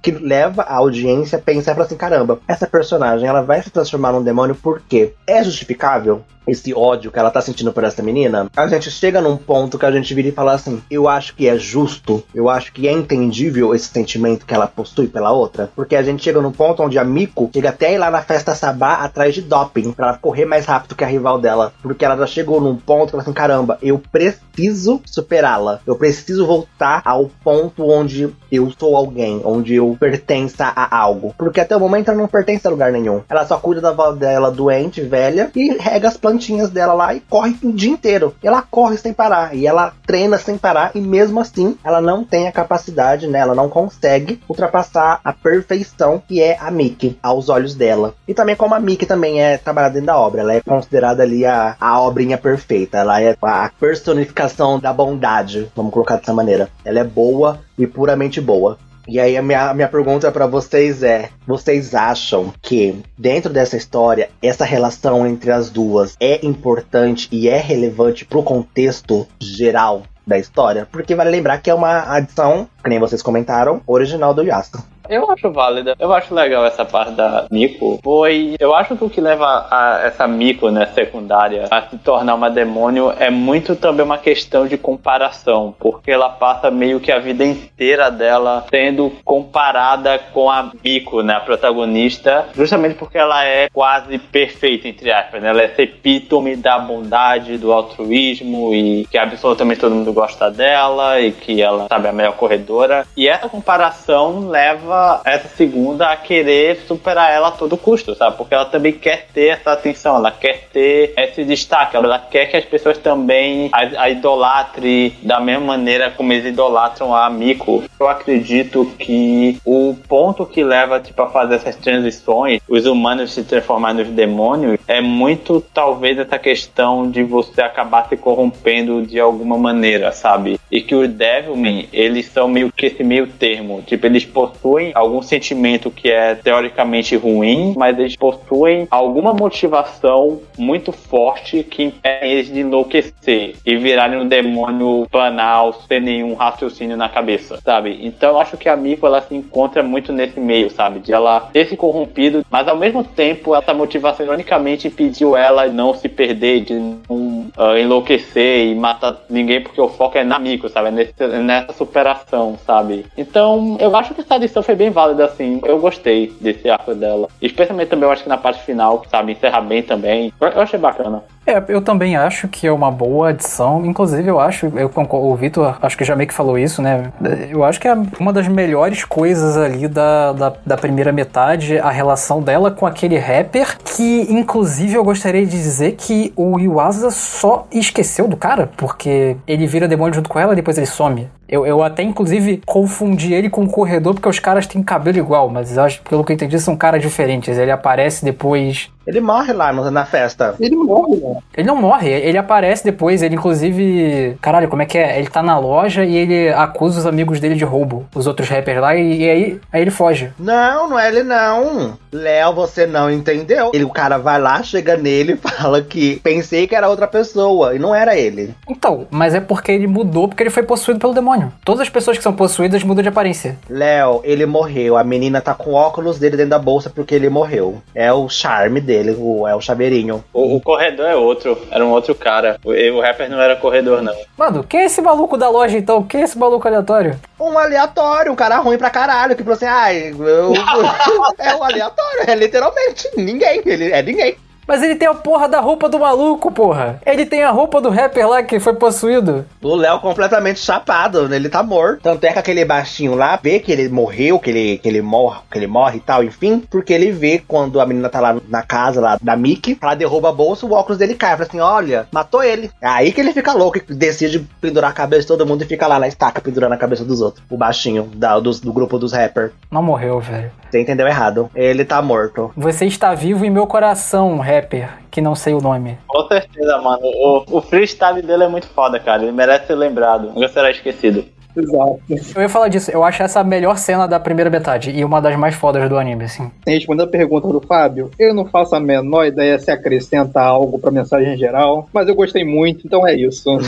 que leva a audiência a pensar e falar assim, caramba, essa personagem ela vai se transformar num demônio por quê? É justificável? Esse ódio que ela tá sentindo por essa menina, a gente chega num ponto que a gente vira e fala assim: eu acho que é justo, eu acho que é entendível esse sentimento que ela possui pela outra, porque a gente chega num ponto onde a Miko chega até ir lá na festa Sabá atrás de doping, pra ela correr mais rápido que a rival dela, porque ela já chegou num ponto que ela assim: caramba, eu preciso superá-la, eu preciso voltar ao ponto onde eu sou alguém, onde eu pertença a algo, porque até o momento ela não pertence a lugar nenhum, ela só cuida da avó dela doente, velha, e rega as plantas plantinhas dela lá e corre o dia inteiro. Ela corre sem parar e ela treina sem parar e mesmo assim ela não tem a capacidade, né? Ela não consegue ultrapassar a perfeição que é a Mickey aos olhos dela. E também como a Mickey também é trabalhada dentro da obra, ela é considerada ali a, a obrinha perfeita. Ela é a personificação da bondade, vamos colocar dessa maneira. Ela é boa e puramente boa. E aí a minha, minha pergunta para vocês é: vocês acham que dentro dessa história essa relação entre as duas é importante e é relevante pro contexto geral da história? Porque vale lembrar que é uma adição, que nem vocês comentaram, original do Yasuo. Eu acho válida. Eu acho legal essa parte da Miko. Foi. Eu acho que o que leva a essa Miko, né, secundária, a se tornar uma demônio é muito também uma questão de comparação. Porque ela passa meio que a vida inteira dela sendo comparada com a Miko, né, a protagonista, justamente porque ela é quase perfeita, entre aspas. Né? Ela é esse epítome da bondade, do altruísmo e que absolutamente todo mundo gosta dela e que ela, sabe, é a melhor corredora. E essa comparação leva essa segunda a querer superar ela a todo custo, sabe? Porque ela também quer ter essa atenção, ela quer ter esse destaque, ela quer que as pessoas também a, a da mesma maneira como eles idolatram a Miko. Eu acredito que o ponto que leva tipo, a fazer essas transições, os humanos se transformarem nos demônios, é muito talvez essa questão de você acabar se corrompendo de alguma maneira, sabe? E que os Devilman, eles são meio que esse meio termo. Tipo, eles possuem possuem algum sentimento que é teoricamente ruim, mas eles possuem alguma motivação muito forte que impede eles de enlouquecer e virarem um demônio banal sem nenhum raciocínio na cabeça, sabe? Então eu acho que a Miko ela se encontra muito nesse meio, sabe? De ela ter se corrompido, mas ao mesmo tempo essa motivação ironicamente impediu ela não se perder, de não uh, enlouquecer e matar ninguém, porque o foco é na Miko, sabe? É nesse, nessa superação, sabe? Então eu acho que essa lição foi bem válida, assim. Eu gostei desse arco dela. Especialmente também, eu acho que na parte final, sabe, encerra bem também. Eu achei bacana. É, eu também acho que é uma boa adição. Inclusive, eu acho, eu o Vitor acho que já meio que falou isso, né? Eu acho que é uma das melhores coisas ali da, da, da, primeira metade, a relação dela com aquele rapper, que inclusive eu gostaria de dizer que o Yuasa só esqueceu do cara, porque ele vira demônio junto com ela e depois ele some. Eu, eu até, inclusive, confundi ele com o corredor, porque os caras têm cabelo igual, mas acho, pelo que eu entendi, são caras diferentes. Ele aparece depois ele morre lá na festa. Ele morre, né? Ele não morre, ele aparece depois, ele inclusive. Caralho, como é que é? Ele tá na loja e ele acusa os amigos dele de roubo, os outros rappers lá, e, e aí, aí ele foge. Não, não é ele não. Léo, você não entendeu. Ele, o cara vai lá, chega nele e fala que pensei que era outra pessoa, e não era ele. Então, mas é porque ele mudou, porque ele foi possuído pelo demônio. Todas as pessoas que são possuídas mudam de aparência. Léo, ele morreu. A menina tá com óculos dele dentro da bolsa porque ele morreu. É o charme dele dele, o, é o chaveirinho. O, o, corredor é outro, era um outro cara. O, o rapper não era corredor, não. Mano, quem é esse maluco da loja então? Quem é esse maluco aleatório? Um aleatório, um cara ruim pra caralho, que falou assim, ai, eu, é um aleatório, é literalmente ninguém, ele é ninguém. Mas ele tem a porra da roupa do maluco, porra. Ele tem a roupa do rapper lá que foi possuído. O Léo completamente chapado, ele tá morto. Tanto é que aquele baixinho lá vê que ele morreu, que ele, que ele morre, que ele morre e tal, enfim. Porque ele vê quando a menina tá lá na casa lá da Mickey, ela derruba a bolsa, o óculos dele cai. Fala assim: olha, matou ele. É aí que ele fica louco e decide pendurar a cabeça de todo mundo e fica lá na estaca pendurando a cabeça dos outros. O baixinho da, do, do grupo dos rappers. Não morreu, velho. Você entendeu errado. Ele tá morto. Você está vivo em meu coração, rapper, que não sei o nome. Com certeza, mano. O, o freestyle dele é muito foda, cara. Ele merece ser lembrado. Nunca será esquecido. Exato. Eu ia falar disso, eu acho essa a melhor cena da primeira metade e uma das mais fodas do anime, assim. Respondendo a pergunta do Fábio, eu não faço a menor ideia se acrescenta algo pra mensagem geral, mas eu gostei muito, então é isso.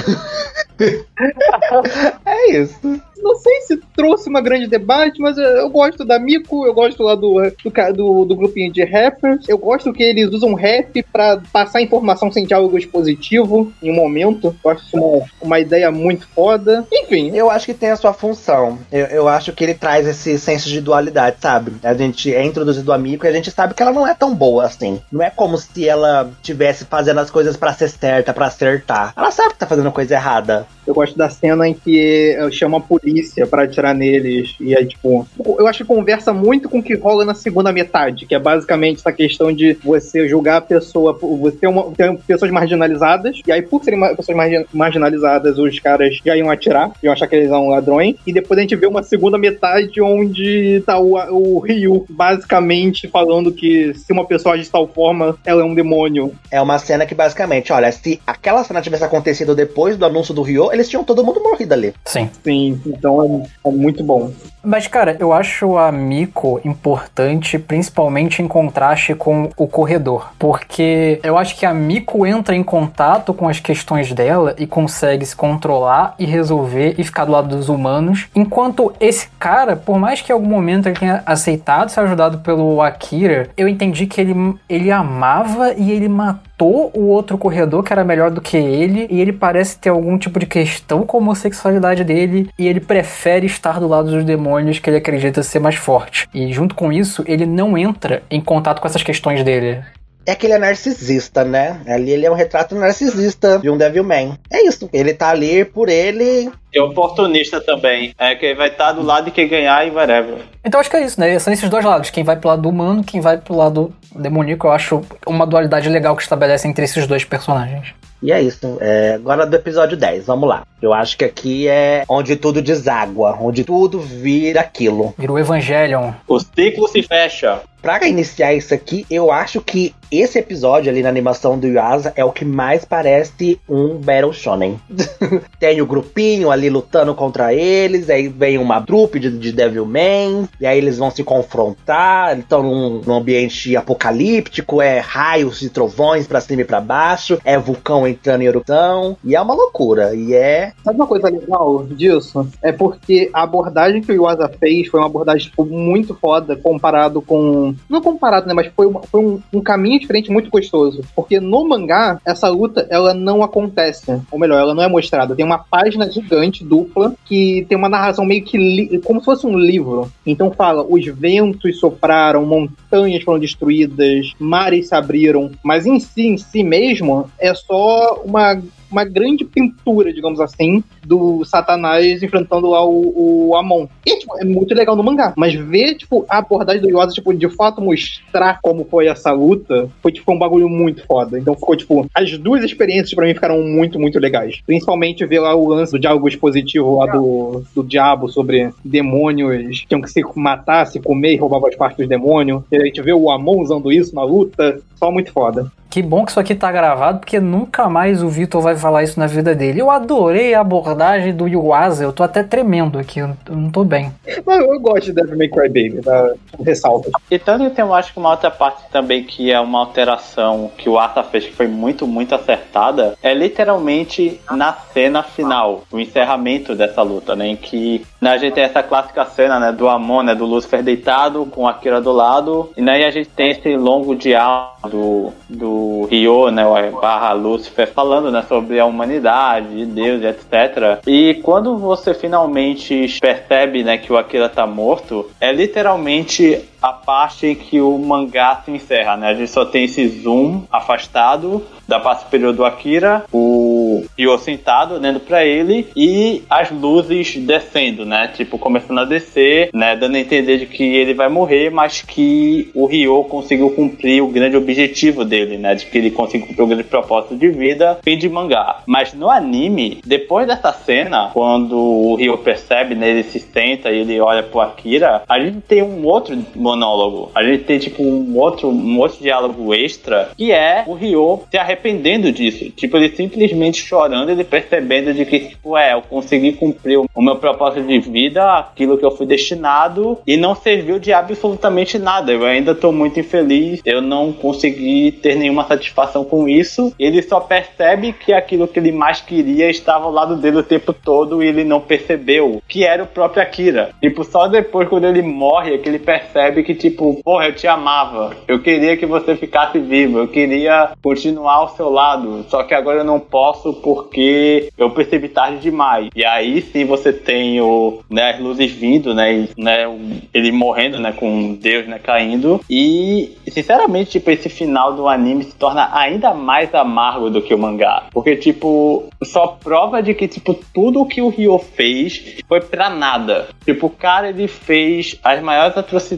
é isso não sei se trouxe uma grande debate, mas eu gosto da Mico, eu gosto lá do, do, do, do grupinho de rappers, eu gosto que eles usam rap para passar informação sem diálogo expositivo em um momento. Eu acho uma, uma ideia muito foda. Enfim. Eu acho que tem a sua função. Eu, eu acho que ele traz esse senso de dualidade, sabe? A gente é introduzido a Mico e a gente sabe que ela não é tão boa assim. Não é como se ela tivesse fazendo as coisas para ser certa, para acertar. Ela sabe que tá fazendo coisa errada. Eu gosto da cena em que chama a polícia para atirar neles. E aí, tipo, eu acho que conversa muito com o que rola na segunda metade, que é basicamente essa questão de você julgar a pessoa, você ter, uma, ter pessoas marginalizadas, e aí, por serem pessoas marginalizadas, os caras já iam atirar, iam achar que eles são ladrões, e depois a gente vê uma segunda metade onde tá o, o Ryu basicamente falando que se uma pessoa age de tal forma, ela é um demônio. É uma cena que basicamente, olha, se aquela cena tivesse acontecido depois do anúncio do Ryu, eles tinham todo mundo morrido ali. Sim. Sim, então é, é muito bom. Mas, cara, eu acho a Miko importante, principalmente em contraste com o corredor. Porque eu acho que a Miko entra em contato com as questões dela e consegue se controlar e resolver e ficar do lado dos humanos. Enquanto esse cara, por mais que em algum momento ele tenha aceitado ser ajudado pelo Akira, eu entendi que ele, ele amava e ele matou matou o outro corredor que era melhor do que ele, e ele parece ter algum tipo de questão com a homossexualidade dele, e ele prefere estar do lado dos demônios que ele acredita ser mais forte. E junto com isso, ele não entra em contato com essas questões dele é que ele é narcisista, né? Ali ele é um retrato narcisista de um Devilman. É isso. Ele tá ali por ele. E oportunista também. É que vai estar tá do lado de quem ganhar e whatever. Então acho que é isso, né? São esses dois lados. Quem vai pro lado do humano, quem vai pro lado demoníaco. Eu acho uma dualidade legal que estabelece entre esses dois personagens. E é isso. É, agora do episódio 10, vamos lá. Eu acho que aqui é onde tudo deságua, onde tudo vira aquilo. Vira o Evangelion. O ciclo se fecha. Pra iniciar isso aqui, eu acho que esse episódio ali na animação do Yuasa é o que mais parece um Battle Shonen. Tem o grupinho ali lutando contra eles, aí vem uma trupe de, de Devilman, e aí eles vão se confrontar, estão num, num, ambiente apocalíptico, é raios e trovões pra cima e pra baixo, é vulcão entrando em erupção, e é uma loucura, e é... Sabe uma coisa legal disso? É porque a abordagem que o Yuasa fez foi uma abordagem tipo, muito foda comparado com... Não comparado, né, mas foi, uma, foi um, um caminho diferente, muito gostoso. Porque no mangá, essa luta, ela não acontece. Ou melhor, ela não é mostrada. Tem uma página gigante, dupla, que tem uma narração meio que como se fosse um livro. Então fala, os ventos sopraram, montanhas foram destruídas, mares se abriram. Mas em si, em si mesmo, é só uma uma grande pintura, digamos assim, do Satanás enfrentando lá o, o Amon. E, tipo, é muito legal no mangá. Mas ver, tipo, a abordagem do Yuasa, tipo, de fato mostrar como foi essa luta, foi, tipo, um bagulho muito foda. Então ficou, tipo, as duas experiências para mim ficaram muito, muito legais. Principalmente ver lá o lance do diálogo expositivo lá do, do diabo sobre demônios tinham que se matar, se comer e roubar as partes dos demônios. E a gente vê o Amon usando isso na luta. Só muito foda. Que bom que isso aqui tá gravado, porque nunca mais o Vitor vai falar isso na vida dele. Eu adorei a abordagem do Yuasa, eu tô até tremendo aqui, eu não tô bem. Mas eu gosto de Devil May Cry Baby, tá? Ressalta. E tanto que tem, eu acho que uma outra parte também que é uma alteração que o Asa fez que foi muito, muito acertada, é literalmente na cena final, o encerramento dessa luta, né? Em que né, a gente tem essa clássica cena, né? Do Amon, né? Do Lucifer deitado, com a Kira do lado, e né, a gente tem esse longo diálogo do, do Rio, né, barra Lúcifer, falando né, sobre a humanidade, Deus, etc. E quando você finalmente percebe né, que o Akira tá morto, é literalmente a parte que o mangá se encerra, né? A gente só tem esse zoom afastado da parte superior do Akira, o Ryo sentado olhando para ele e as luzes descendo, né? Tipo, começando a descer, né? Dando a entender de que ele vai morrer, mas que o Ryo conseguiu cumprir o grande objetivo dele, né? De que ele conseguiu cumprir o grande propósito de vida, fim de mangá. Mas no anime, depois dessa cena, quando o Ryo percebe, né? Ele se senta e ele olha pro Akira, a gente tem um outro monólogo. A gente tem, tipo, um outro, um outro diálogo extra, que é o Ryo se arrependendo disso. Tipo, ele simplesmente chorando, ele percebendo de que, tipo, é, eu consegui cumprir o meu propósito de vida, aquilo que eu fui destinado, e não serviu de absolutamente nada. Eu ainda tô muito infeliz, eu não consegui ter nenhuma satisfação com isso. Ele só percebe que aquilo que ele mais queria estava ao lado dele o tempo todo e ele não percebeu, que era o próprio Akira. Tipo, só depois, quando ele morre, é que ele percebe percebe que, tipo, porra, eu te amava. Eu queria que você ficasse vivo. Eu queria continuar ao seu lado. Só que agora eu não posso porque eu percebi tarde demais. E aí sim você tem o, né, as luzes vindo, né? E, né ele morrendo, né? Com Deus, né? Caindo. E, sinceramente, tipo, esse final do anime se torna ainda mais amargo do que o mangá. Porque, tipo, só prova de que, tipo, tudo que o Ryo fez foi pra nada. Tipo, o cara, ele fez as maiores atrocidades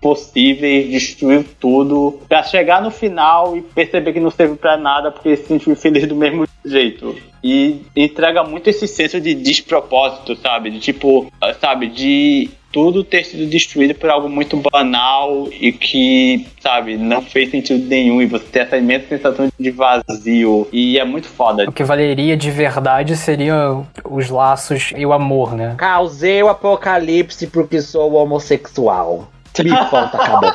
possíveis, destruiu tudo, para chegar no final e perceber que não serve para nada porque se sentiu feliz do mesmo jeito. E entrega muito esse senso de despropósito, sabe? De tipo, sabe, de tudo ter sido destruído por algo muito banal e que, sabe, não fez sentido nenhum. E você tem essa imensa sensação de vazio. E é muito foda. O que valeria de verdade seria os laços e o amor, né? Causei o apocalipse porque sou homossexual. Me falta, acabou.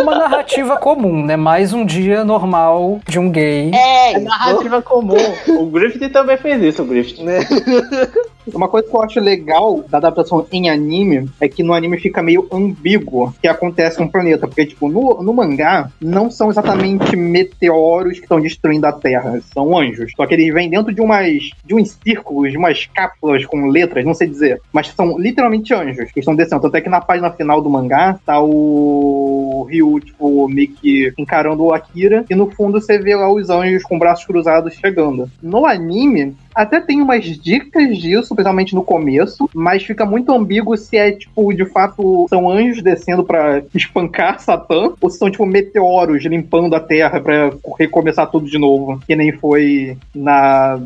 Uma narrativa comum, né? Mais um dia normal de um gay. É, é narrativa comum. O Griffith também fez isso, o Griffith. Uma coisa que eu acho legal da adaptação em anime é que no anime fica meio ambíguo o que acontece no planeta. Porque, tipo, no, no mangá, não são exatamente meteoros que estão destruindo a Terra, são anjos. Só que eles vêm dentro de umas de uns círculos, de umas cápsulas com letras, não sei dizer. Mas são literalmente anjos que estão descendo. Tanto é que na página final do mangá tá o Ryu, tipo, meio que encarando o Akira. E no fundo você vê lá os anjos com braços cruzados chegando. No anime, até tem umas dicas disso, principalmente no começo, mas fica muito ambíguo se é, tipo, de fato, são anjos descendo para espancar Satã, ou se são, tipo, meteoros limpando a Terra para recomeçar tudo de novo, que nem foi na,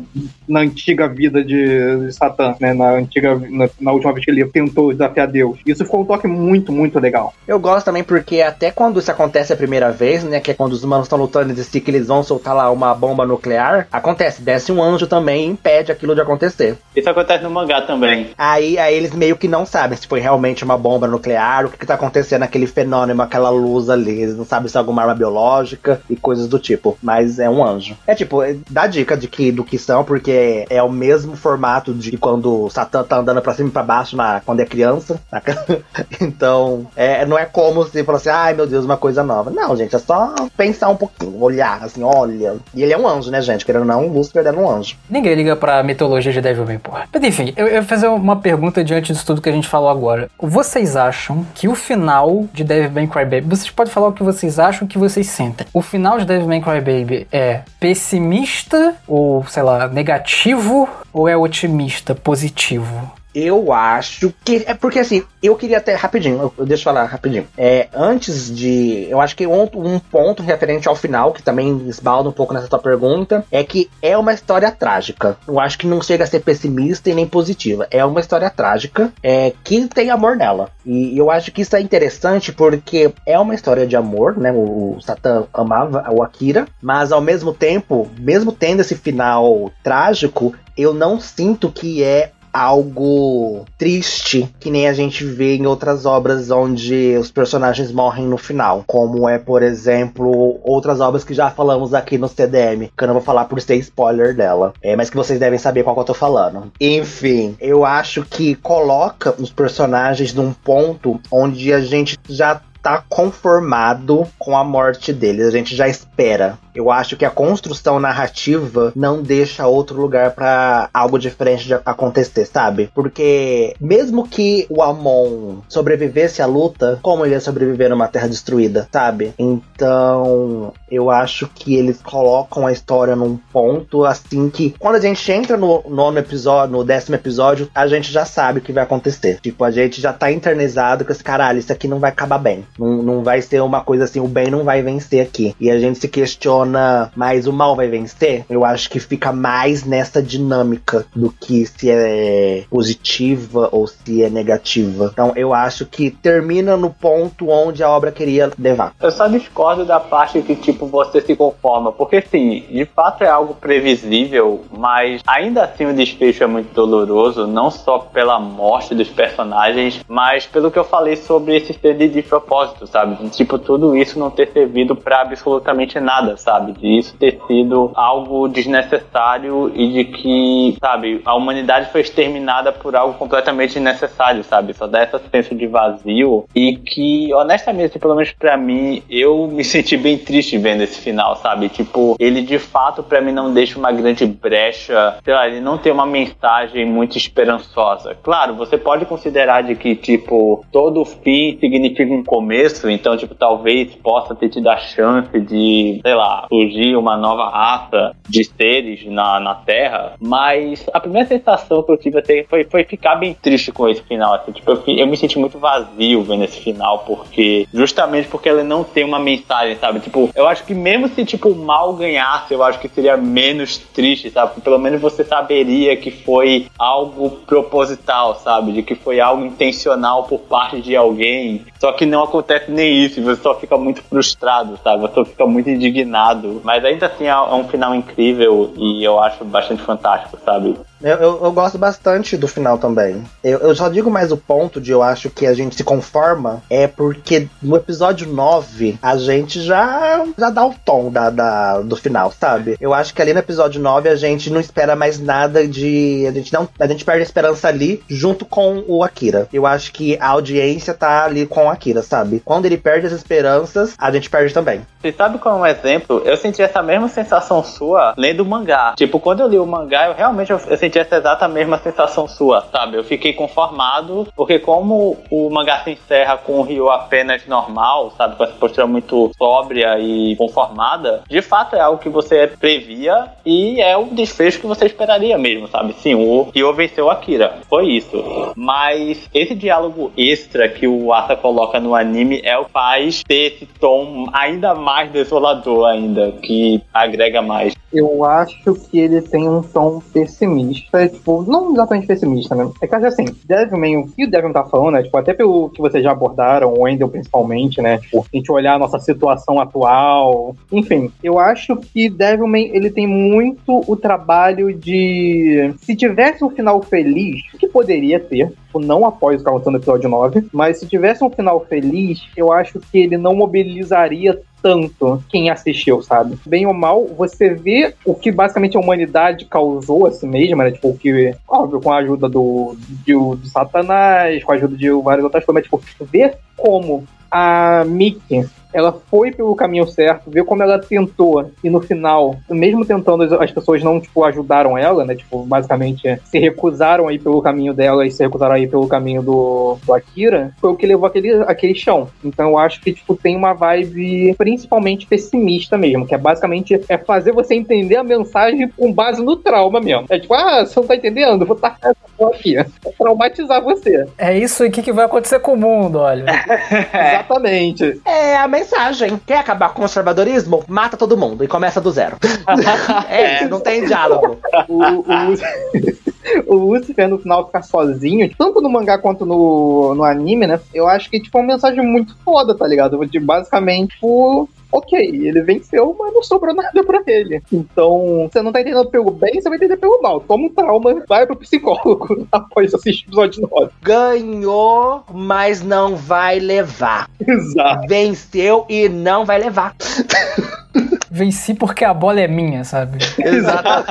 na antiga vida de, de Satã, né? Na antiga, na, na, última vez que ele tentou desafiar Deus. Isso ficou um toque muito, muito legal. Eu gosto também porque até quando isso acontece a primeira vez, né? Que é quando os humanos estão lutando e dizem que eles vão soltar lá uma bomba nuclear, acontece, desce um anjo também impede aquilo de acontecer. Isso acontece no mangá também. Aí, aí eles meio que não sabem se foi realmente uma bomba nuclear, o que, que tá acontecendo, aquele fenômeno, aquela luz ali. Eles não sabem se é alguma arma biológica e coisas do tipo. Mas é um anjo. É tipo, dá dica de que, do que são, porque é o mesmo formato de quando o Satã tá andando pra cima e pra baixo na, quando é criança. então, é, não é como se falar assim, ai meu Deus, uma coisa nova. Não, gente, é só pensar um pouquinho, olhar, assim, olha. E ele é um anjo, né, gente? Querendo ou não, o Lúcifer é um anjo. Ninguém liga liga pra mitologia de Devilman, porra. Mas enfim, eu, ia fazer uma pergunta diante disso tudo que a gente falou agora. Vocês acham que o final de Devilman Crybaby, vocês podem falar o que vocês acham, o que vocês sentem. O final de Devilman Crybaby é pessimista ou, sei lá, negativo ou é otimista, positivo? Eu acho que. É porque assim, eu queria até. Rapidinho, eu, deixa eu falar rapidinho. É, antes de. Eu acho que um, um ponto referente ao final, que também esbalda um pouco nessa tua pergunta, é que é uma história trágica. Eu acho que não chega a ser pessimista e nem positiva. É uma história trágica é, que tem amor nela. E eu acho que isso é interessante porque é uma história de amor, né? O, o Satan amava o Akira, mas ao mesmo tempo, mesmo tendo esse final trágico, eu não sinto que é algo triste que nem a gente vê em outras obras onde os personagens morrem no final, como é, por exemplo, outras obras que já falamos aqui no CDM, que eu não vou falar por ser spoiler dela, é, mas que vocês devem saber qual que eu tô falando. Enfim, eu acho que coloca os personagens num ponto onde a gente já tá conformado com a morte deles, a gente já espera. Eu acho que a construção narrativa não deixa outro lugar para algo diferente de acontecer, sabe? Porque mesmo que o Amon sobrevivesse à luta, como ele ia sobreviver numa terra destruída, sabe? Então, eu acho que eles colocam a história num ponto assim que quando a gente entra no nono episódio, no décimo episódio, a gente já sabe o que vai acontecer. Tipo, a gente já tá internizado com esse caralho, isso aqui não vai acabar bem. Não, não vai ser uma coisa assim, o bem não vai vencer aqui. E a gente se questiona funciona mais o mal vai vencer, eu acho que fica mais nessa dinâmica do que se é positiva ou se é negativa. Então eu acho que termina no ponto onde a obra queria levar. Eu só discordo da parte que, tipo, você se conforma, porque sim, de fato é algo previsível, mas ainda assim o desfecho é muito doloroso, não só pela morte dos personagens, mas pelo que eu falei sobre esse ser de propósito, sabe? Tipo, tudo isso não ter servido para absolutamente nada, sabe? Sabe? De isso ter sido algo desnecessário e de que, sabe, a humanidade foi exterminada por algo completamente desnecessário, sabe? Só dá essa de vazio e que, honestamente, pelo menos para mim, eu me senti bem triste vendo esse final, sabe? Tipo, ele de fato para mim não deixa uma grande brecha, sei lá, ele não tem uma mensagem muito esperançosa. Claro, você pode considerar de que, tipo, todo fim significa um começo, então, tipo, talvez possa ter tido a chance de, sei lá, surgir uma nova raça de seres na, na Terra, mas a primeira sensação que eu tive até foi, foi ficar bem triste com esse final. Assim, tipo, eu, eu me senti muito vazio vendo esse final, porque justamente porque ele não tem uma mensagem, sabe? Tipo, eu acho que mesmo se tipo mal ganhasse, eu acho que seria menos triste, sabe? Porque pelo menos você saberia que foi algo proposital, sabe? De que foi algo intencional por parte de alguém. Só que não acontece nem isso, você só fica muito frustrado, sabe? Você só fica muito indignado mas ainda assim é um final incrível e eu acho bastante fantástico, sabe? Eu, eu, eu, gosto bastante do final também. Eu, eu só digo mais o ponto de eu acho que a gente se conforma é porque no episódio 9 a gente já, já dá o tom da, da, do final, sabe? Eu acho que ali no episódio 9 a gente não espera mais nada de. A gente, não, a gente perde a esperança ali junto com o Akira. Eu acho que a audiência tá ali com o Akira, sabe? Quando ele perde as esperanças, a gente perde também. Você sabe qual é um exemplo? Eu senti essa mesma sensação sua lendo o mangá. Tipo, quando eu li o mangá, eu realmente eu, eu senti senti essa exata mesma sensação sua, sabe? Eu fiquei conformado, porque como o mangá se encerra com o Ryo apenas normal, sabe? Com essa postura muito sóbria e conformada, de fato é algo que você previa e é o desfecho que você esperaria mesmo, sabe? Sim, o Ryo venceu Akira, foi isso. Mas esse diálogo extra que o Asa coloca no anime é o que faz ter esse tom ainda mais desolador ainda, que agrega mais. Eu acho que ele tem um tom pessimista tipo, não exatamente pessimista, né? É que assim, Devilman, o que o Devilman tá falando, né? Tipo, até pelo que vocês já abordaram, o Wendell principalmente, né? Tipo, a gente olhar a nossa situação atual. Enfim, eu acho que Devilman, ele tem muito o trabalho de. Se tivesse um final feliz, que poderia ter, tipo, não após o aconteceu no episódio 9, mas se tivesse um final feliz, eu acho que ele não mobilizaria tanto quem assistiu, sabe? Bem ou mal, você vê o que basicamente a humanidade causou a si mesma, né? Tipo, o que, óbvio, com a ajuda do, do, do Satanás, com a ajuda de várias outras coisas, mas, tipo, ver como a Mickey ela foi pelo caminho certo, ver como ela tentou e no final, mesmo tentando, as pessoas não, tipo, ajudaram ela, né? Tipo, basicamente se recusaram aí pelo caminho dela e se recusaram aí pelo caminho do, do Akira, foi o que levou aquele, aquele chão. Então eu acho que, tipo, tem uma vibe principalmente pessimista mesmo, que é basicamente é fazer você entender a mensagem com base no trauma mesmo. É tipo, ah, você não tá entendendo? Vou tacar essa porra aqui. É traumatizar você. É isso aqui que vai acontecer com o mundo, olha. Exatamente. É a mensagem. Quer acabar com o conservadorismo? Mata todo mundo e começa do zero. é não tem diálogo. O, o, o Lucifer no final ficar sozinho, tanto no mangá quanto no, no anime, né? Eu acho que tipo, é uma mensagem muito foda, tá ligado? De basicamente, tipo, ok, ele venceu, mas não sobrou nada pra ele. Então, você não tá entendendo pelo bem, você vai entender pelo mal. Toma um trauma, vai pro psicólogo após assistir o episódio 9. Ganhou, mas não vai levar. Exato. Venceu e não vai levar. Venci porque a bola é minha, sabe? Exato.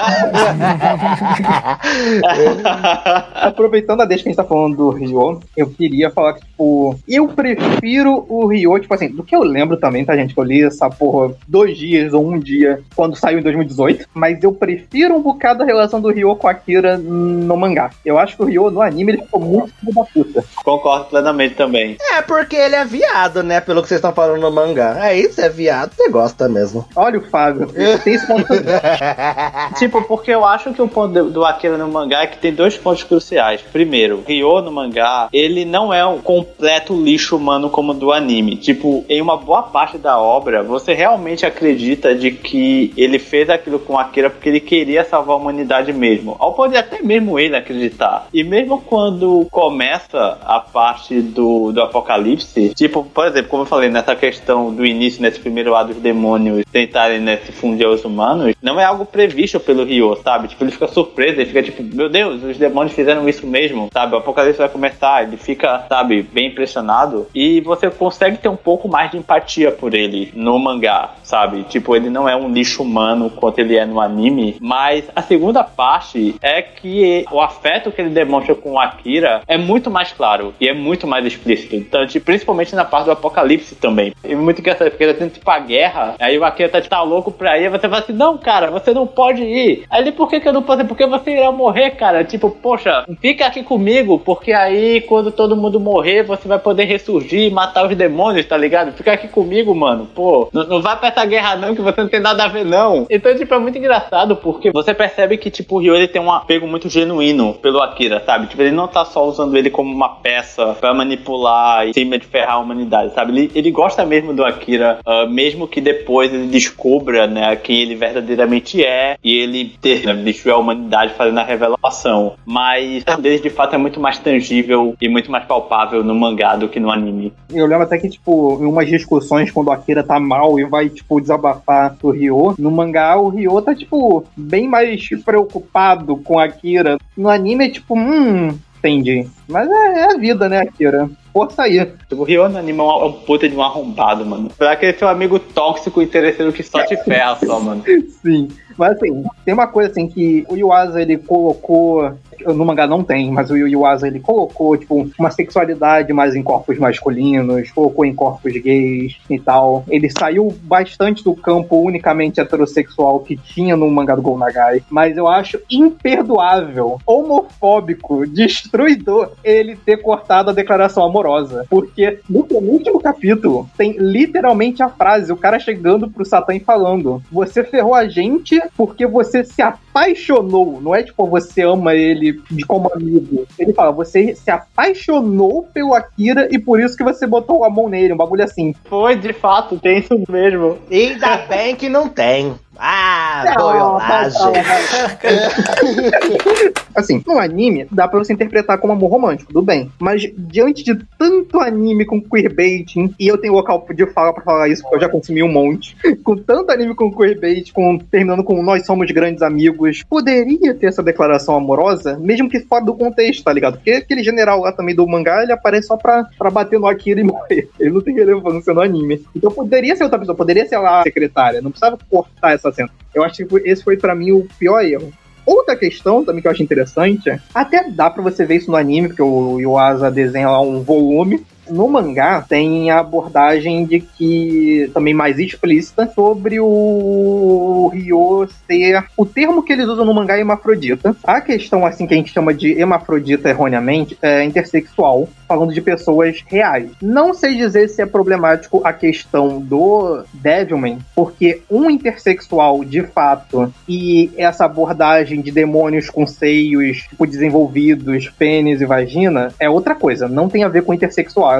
Aproveitando a deixa que a gente tá falando do Ryo, eu queria falar que, tipo, eu prefiro o Ryo, tipo assim, do que eu lembro também, tá, gente? Que eu li essa porra dois dias ou um dia quando saiu em 2018, mas eu prefiro um bocado a relação do Ryo com a Akira no mangá. Eu acho que o Ryo no anime ele ficou muito filho da puta. Concordo plenamente também. É, porque ele é viado, né? Pelo que vocês estão falando no mangá. É isso, é viado, você gosta mesmo. Olha o Fábio, tem esse ponto. Tipo, porque eu acho que o ponto do, do Akira no mangá é que tem dois pontos cruciais. Primeiro, Ryo no mangá, ele não é um completo lixo humano como do anime. Tipo, em uma boa parte da obra, você realmente acredita de que ele fez aquilo com Akira porque ele queria salvar a humanidade mesmo. Ao poder até mesmo ele acreditar. E mesmo quando começa a parte do, do apocalipse, tipo, por exemplo, como eu falei, nessa questão do início, nesse primeiro lado dos demônios tentarem né, se fundir aos humanos, não é algo previsto pelo Ryo, sabe? Tipo, ele fica surpreso, ele fica tipo, meu Deus, os demônios fizeram isso mesmo, sabe? O apocalipse vai começar, ele fica, sabe, bem impressionado. E você consegue ter um pouco mais de empatia por ele no mangá, sabe? Tipo, ele não é um lixo humano quanto ele é no anime, mas a segunda parte é que o afeto que ele demonstra com o Akira é muito mais claro e é muito mais explícito. Então, tipo, principalmente na parte do apocalipse também. E muito engraçado, porque ele tenta tipo a guerra, aí o Akira tá, tá louco pra ir, você fala assim, não, cara, você não pode ir. Aí ele, por que que eu não posso ir? Porque você irá morrer, cara. Tipo, poxa, fica aqui comigo, porque aí quando todo mundo morrer, você vai poder ressurgir e matar os demônios, tá ligado? Fica aqui comigo, mano. Pô, não, não vai pra essa guerra não, que você não tem nada a ver, não. Então, tipo, é muito engraçado, porque você percebe que, tipo, o Ryo, ele tem um apego muito genuíno pelo Akira, sabe? Tipo, ele não tá só usando ele como uma peça pra manipular e cima de ferrar a humanidade, sabe? Ele, ele gosta mesmo do Akira, uh, mesmo que depois ele descubra, né, quem ele verdadeiramente é e ele ter, né, destruir a humanidade fazendo a revelação. Mas deles, de fato, é muito mais tangível e muito mais palpável no mangá do que no anime. Eu lembro até que, tipo, em umas discussões, quando o Akira tá mal e vai, tipo, desabafar o Ryo, no mangá o Ryo tá, tipo, bem mais preocupado com a Akira. No anime é tipo, hum, entendi. Mas é, é a vida, né, Akira? Força aí. O no anime é um, é um puta de um arrombado, mano. Será que ele é seu amigo tóxico e interesseiro que só te ferra só, mano? Sim. Mas assim, tem uma coisa assim que o Yuasa ele colocou. No mangá não tem, mas o Yuasa ele colocou, tipo, uma sexualidade mais em corpos masculinos, colocou em corpos gays e tal. Ele saiu bastante do campo unicamente heterossexual que tinha no mangá do Go Nagai. Mas eu acho imperdoável, homofóbico, destruidor, ele ter cortado a declaração amorosa. Porque no penúltimo capítulo tem literalmente a frase, o cara chegando pro Satan e falando: Você ferrou a gente porque você se apaixonou. Não é tipo, você ama ele de como amigo. Ele fala, você se apaixonou pelo Akira e por isso que você botou a mão nele, um bagulho assim. Foi, de fato, tem isso mesmo. Ainda bem que não tem. Ah, boiolagem. assim, no anime, dá pra você interpretar como amor romântico, tudo bem. Mas diante de tanto anime com queerbaiting, e eu tenho local de fala pra falar isso, porque eu já consumi um monte, com tanto anime com queerbait, com, terminando com nós somos grandes amigos, poderia ter essa declaração amorosa, mesmo que fora do contexto, tá ligado? Porque aquele general lá também do mangá, ele aparece só pra, pra bater no Akira e morrer. Ele não tem relevância no anime. Então poderia ser outra pessoa, poderia ser lá a secretária, não precisava cortar essa cena. Eu acho que esse foi para mim o pior erro. Outra questão também que eu acho interessante, até dá para você ver isso no anime, porque o Yuasa desenha lá um volume no mangá tem a abordagem de que, também mais explícita, sobre o Ryo ser. O termo que eles usam no mangá é hemafrodita. A questão, assim, que a gente chama de hemafrodita erroneamente é intersexual, falando de pessoas reais. Não sei dizer se é problemático a questão do Devilman, porque um intersexual de fato e essa abordagem de demônios com seios tipo, desenvolvidos, pênis e vagina, é outra coisa. Não tem a ver com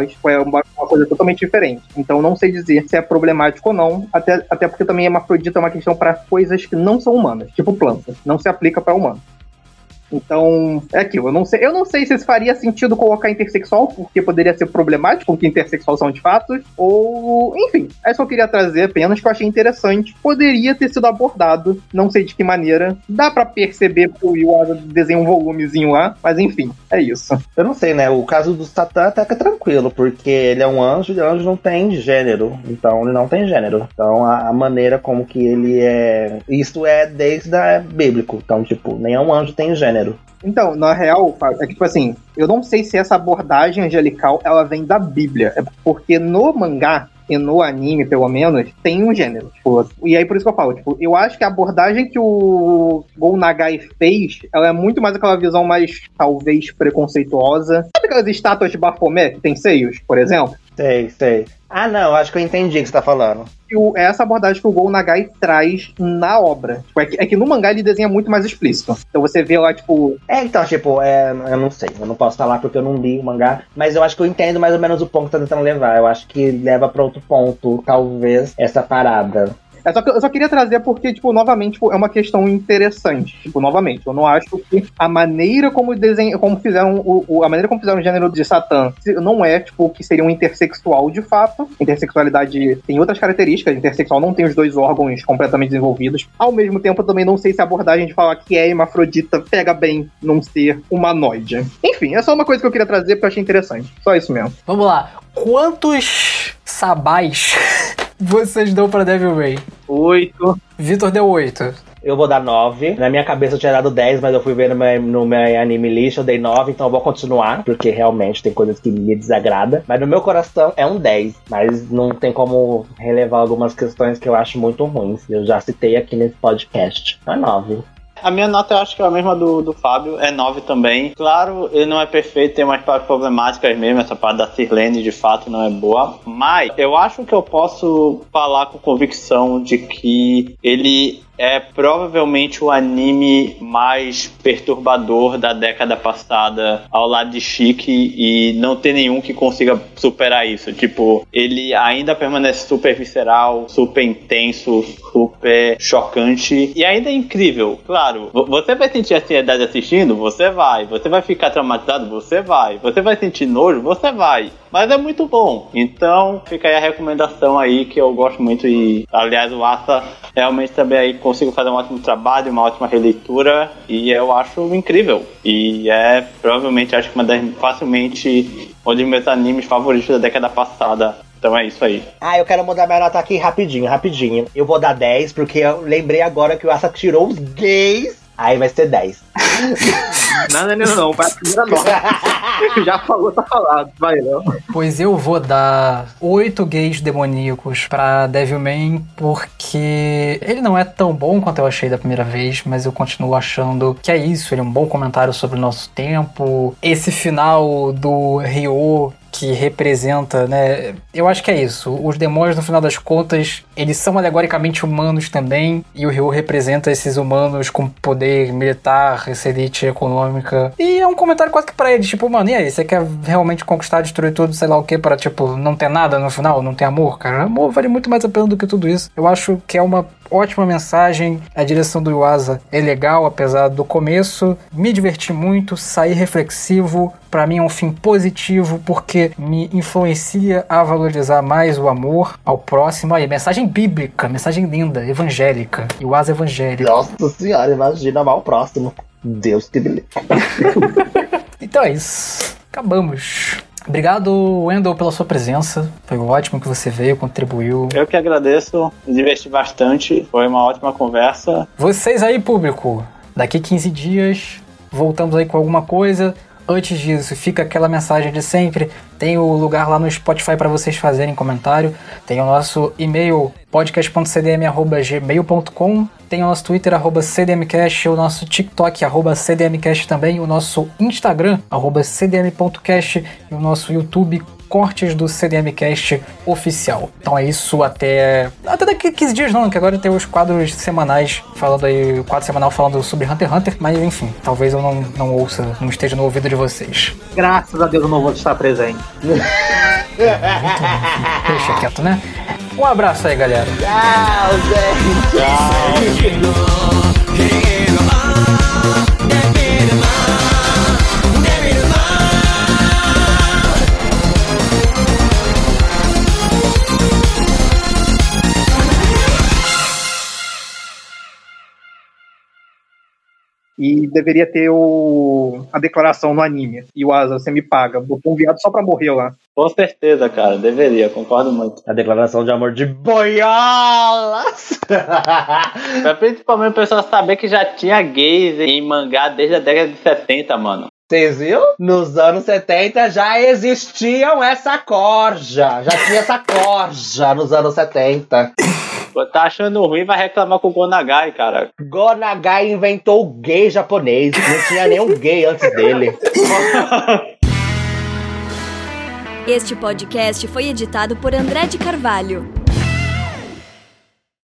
intersexuais, é uma, uma coisa totalmente diferente. Então não sei dizer se é problemático ou não, até, até porque também hemafrodita é uma questão para coisas que não são humanas, tipo plantas. Não se aplica para humanos. Então, é aquilo. Eu não sei, eu não sei se faria sentido colocar intersexual, porque poderia ser problemático, que intersexual são de fato, ou. Enfim, é só eu queria trazer apenas que eu achei interessante. Poderia ter sido abordado, não sei de que maneira. Dá para perceber que o Iwasa desenha um volumezinho lá, mas enfim, é isso. Eu não sei, né? O caso do Satã até que é tranquilo, porque ele é um anjo e anjo não tem gênero. Então ele não tem gênero. Então a, a maneira como que ele é. Isso é desde a bíblico. Então, tipo, nenhum anjo tem gênero. Então, na real, é tipo assim, eu não sei se essa abordagem angelical ela vem da Bíblia. É porque no mangá, e no anime, pelo menos, tem um gênero. Tipo, e aí por isso que eu falo, tipo, eu acho que a abordagem que o Gol Nagai fez, ela é muito mais aquela visão mais, talvez, preconceituosa. Sabe aquelas estátuas de Baphomet que tem seios, por exemplo? Sei, sei. Ah, não, acho que eu entendi o que você tá falando. É essa abordagem que o Gol Nagai traz na obra. Tipo, é, que, é, que, no mangá ele desenha muito mais explícito. Então você vê lá, tipo. É, então, tipo, é, eu não sei. Eu não posso falar porque eu não li o mangá. Mas eu acho que eu entendo mais ou menos o ponto que tá tentando levar. Eu acho que leva pra outro ponto, talvez, essa parada. É só que eu só queria trazer porque, tipo, novamente, tipo, é uma questão interessante. Tipo, novamente, eu não acho que a maneira como desenho, como fizeram o, o, a maneira como fizeram o gênero de Satã não é, tipo, que seria um intersexual de fato. Intersexualidade tem outras características. Intersexual não tem os dois órgãos completamente desenvolvidos. Ao mesmo tempo, eu também não sei se a abordagem de falar que é hermafrodita pega bem num ser humanoide. Enfim, é só uma coisa que eu queria trazer porque eu achei interessante. Só isso mesmo. Vamos lá. Quantos sabais vocês dão pra Devil May? Oito. Vitor deu oito. Eu vou dar 9. Na minha cabeça eu tinha dado 10, mas eu fui ver no meu, no meu anime list, eu dei 9, então eu vou continuar, porque realmente tem coisas que me desagrada. Mas no meu coração é um 10, mas não tem como relevar algumas questões que eu acho muito ruins. Eu já citei aqui nesse podcast. É 9. A minha nota eu acho que é a mesma do, do Fábio, é 9 também. Claro, ele não é perfeito, tem umas partes problemáticas mesmo, essa parte da Sirlene de fato não é boa. Mas eu acho que eu posso falar com convicção de que ele é provavelmente o anime mais perturbador da década passada ao lado de Chique e não tem nenhum que consiga superar isso. Tipo, ele ainda permanece super visceral, super intenso, super chocante e ainda é incrível. Claro, você vai sentir ansiedade assistindo? Você vai. Você vai ficar traumatizado? Você vai. Você vai sentir nojo? Você vai. Mas é muito bom. Então, fica aí a recomendação aí que eu gosto muito e, aliás, o Asa realmente também aí consigo fazer um ótimo trabalho, uma ótima releitura e eu acho incrível. E é provavelmente acho que uma das facilmente um dos meus animes favoritos da década passada. Então é isso aí. Ah, eu quero mudar minha nota aqui rapidinho, rapidinho. Eu vou dar 10, porque eu lembrei agora que o Asa tirou os gays Aí vai ser 10. não, não, não, não. Vai a primeira nota. Já falou, tá falado. Vai, não. Pois eu vou dar 8 gays demoníacos pra Devilman, porque ele não é tão bom quanto eu achei da primeira vez, mas eu continuo achando que é isso. Ele é um bom comentário sobre o nosso tempo. Esse final do Ryo que representa, né? Eu acho que é isso. Os demônios, no final das contas, eles são alegoricamente humanos também, e o Ryu representa esses humanos com poder militar, essa elite econômica. E é um comentário quase que pra ele, tipo, mano, e aí, você quer realmente conquistar, destruir tudo, sei lá o que, para tipo, não ter nada no final, não ter amor, cara? Amor vale muito mais a pena do que tudo isso. Eu acho que é uma ótima mensagem. A direção do Yuasa é legal, apesar do começo. Me diverti muito, saí reflexivo. Para mim é um fim positivo porque me influencia a valorizar mais o amor ao próximo. Aí, mensagem bíblica, mensagem linda, evangélica. Yuasa evangélico. Nossa senhora, imagina amar o próximo. Deus que beleza. então é isso. Acabamos. Obrigado, Wendel, pela sua presença. Foi ótimo que você veio, contribuiu. Eu que agradeço, me diverti bastante. Foi uma ótima conversa. Vocês aí, público, daqui 15 dias voltamos aí com alguma coisa. Antes disso, fica aquela mensagem de sempre. Tem o lugar lá no Spotify para vocês fazerem comentário. Tem o nosso e-mail podcast.cdm.gmail.com. Tem o nosso Twitter, CDMcast, o nosso TikTok, CDMcast também, o nosso Instagram, CDM.cast e o nosso YouTube, cortes do CDMcast oficial. Então é isso até. Até daqui 15 dias não, que agora tem os quadros semanais falando aí, o quadro semanal falando sobre Hunter x Hunter, mas enfim, talvez eu não, não ouça, não esteja no ouvido de vocês. Graças a Deus eu não vou estar presente. Deixa quieto, né? Um abraço aí, galera. Tchau, gente. E deveria ter o, a declaração no anime. E o Asa, você me paga. Botou um viado só pra morrer lá. Com certeza, cara, deveria, concordo muito. A declaração de amor de boiolas. Pra principalmente o pessoal saber que já tinha gays em mangá desde a década de 70, mano. Vocês viram? Nos anos 70 já existiam essa corja. Já tinha essa corja nos anos 70. Tá achando ruim, vai reclamar com o Gonagai, cara. Gonagai inventou o gay japonês. Não tinha nenhum gay antes dele. Este podcast foi editado por André de Carvalho.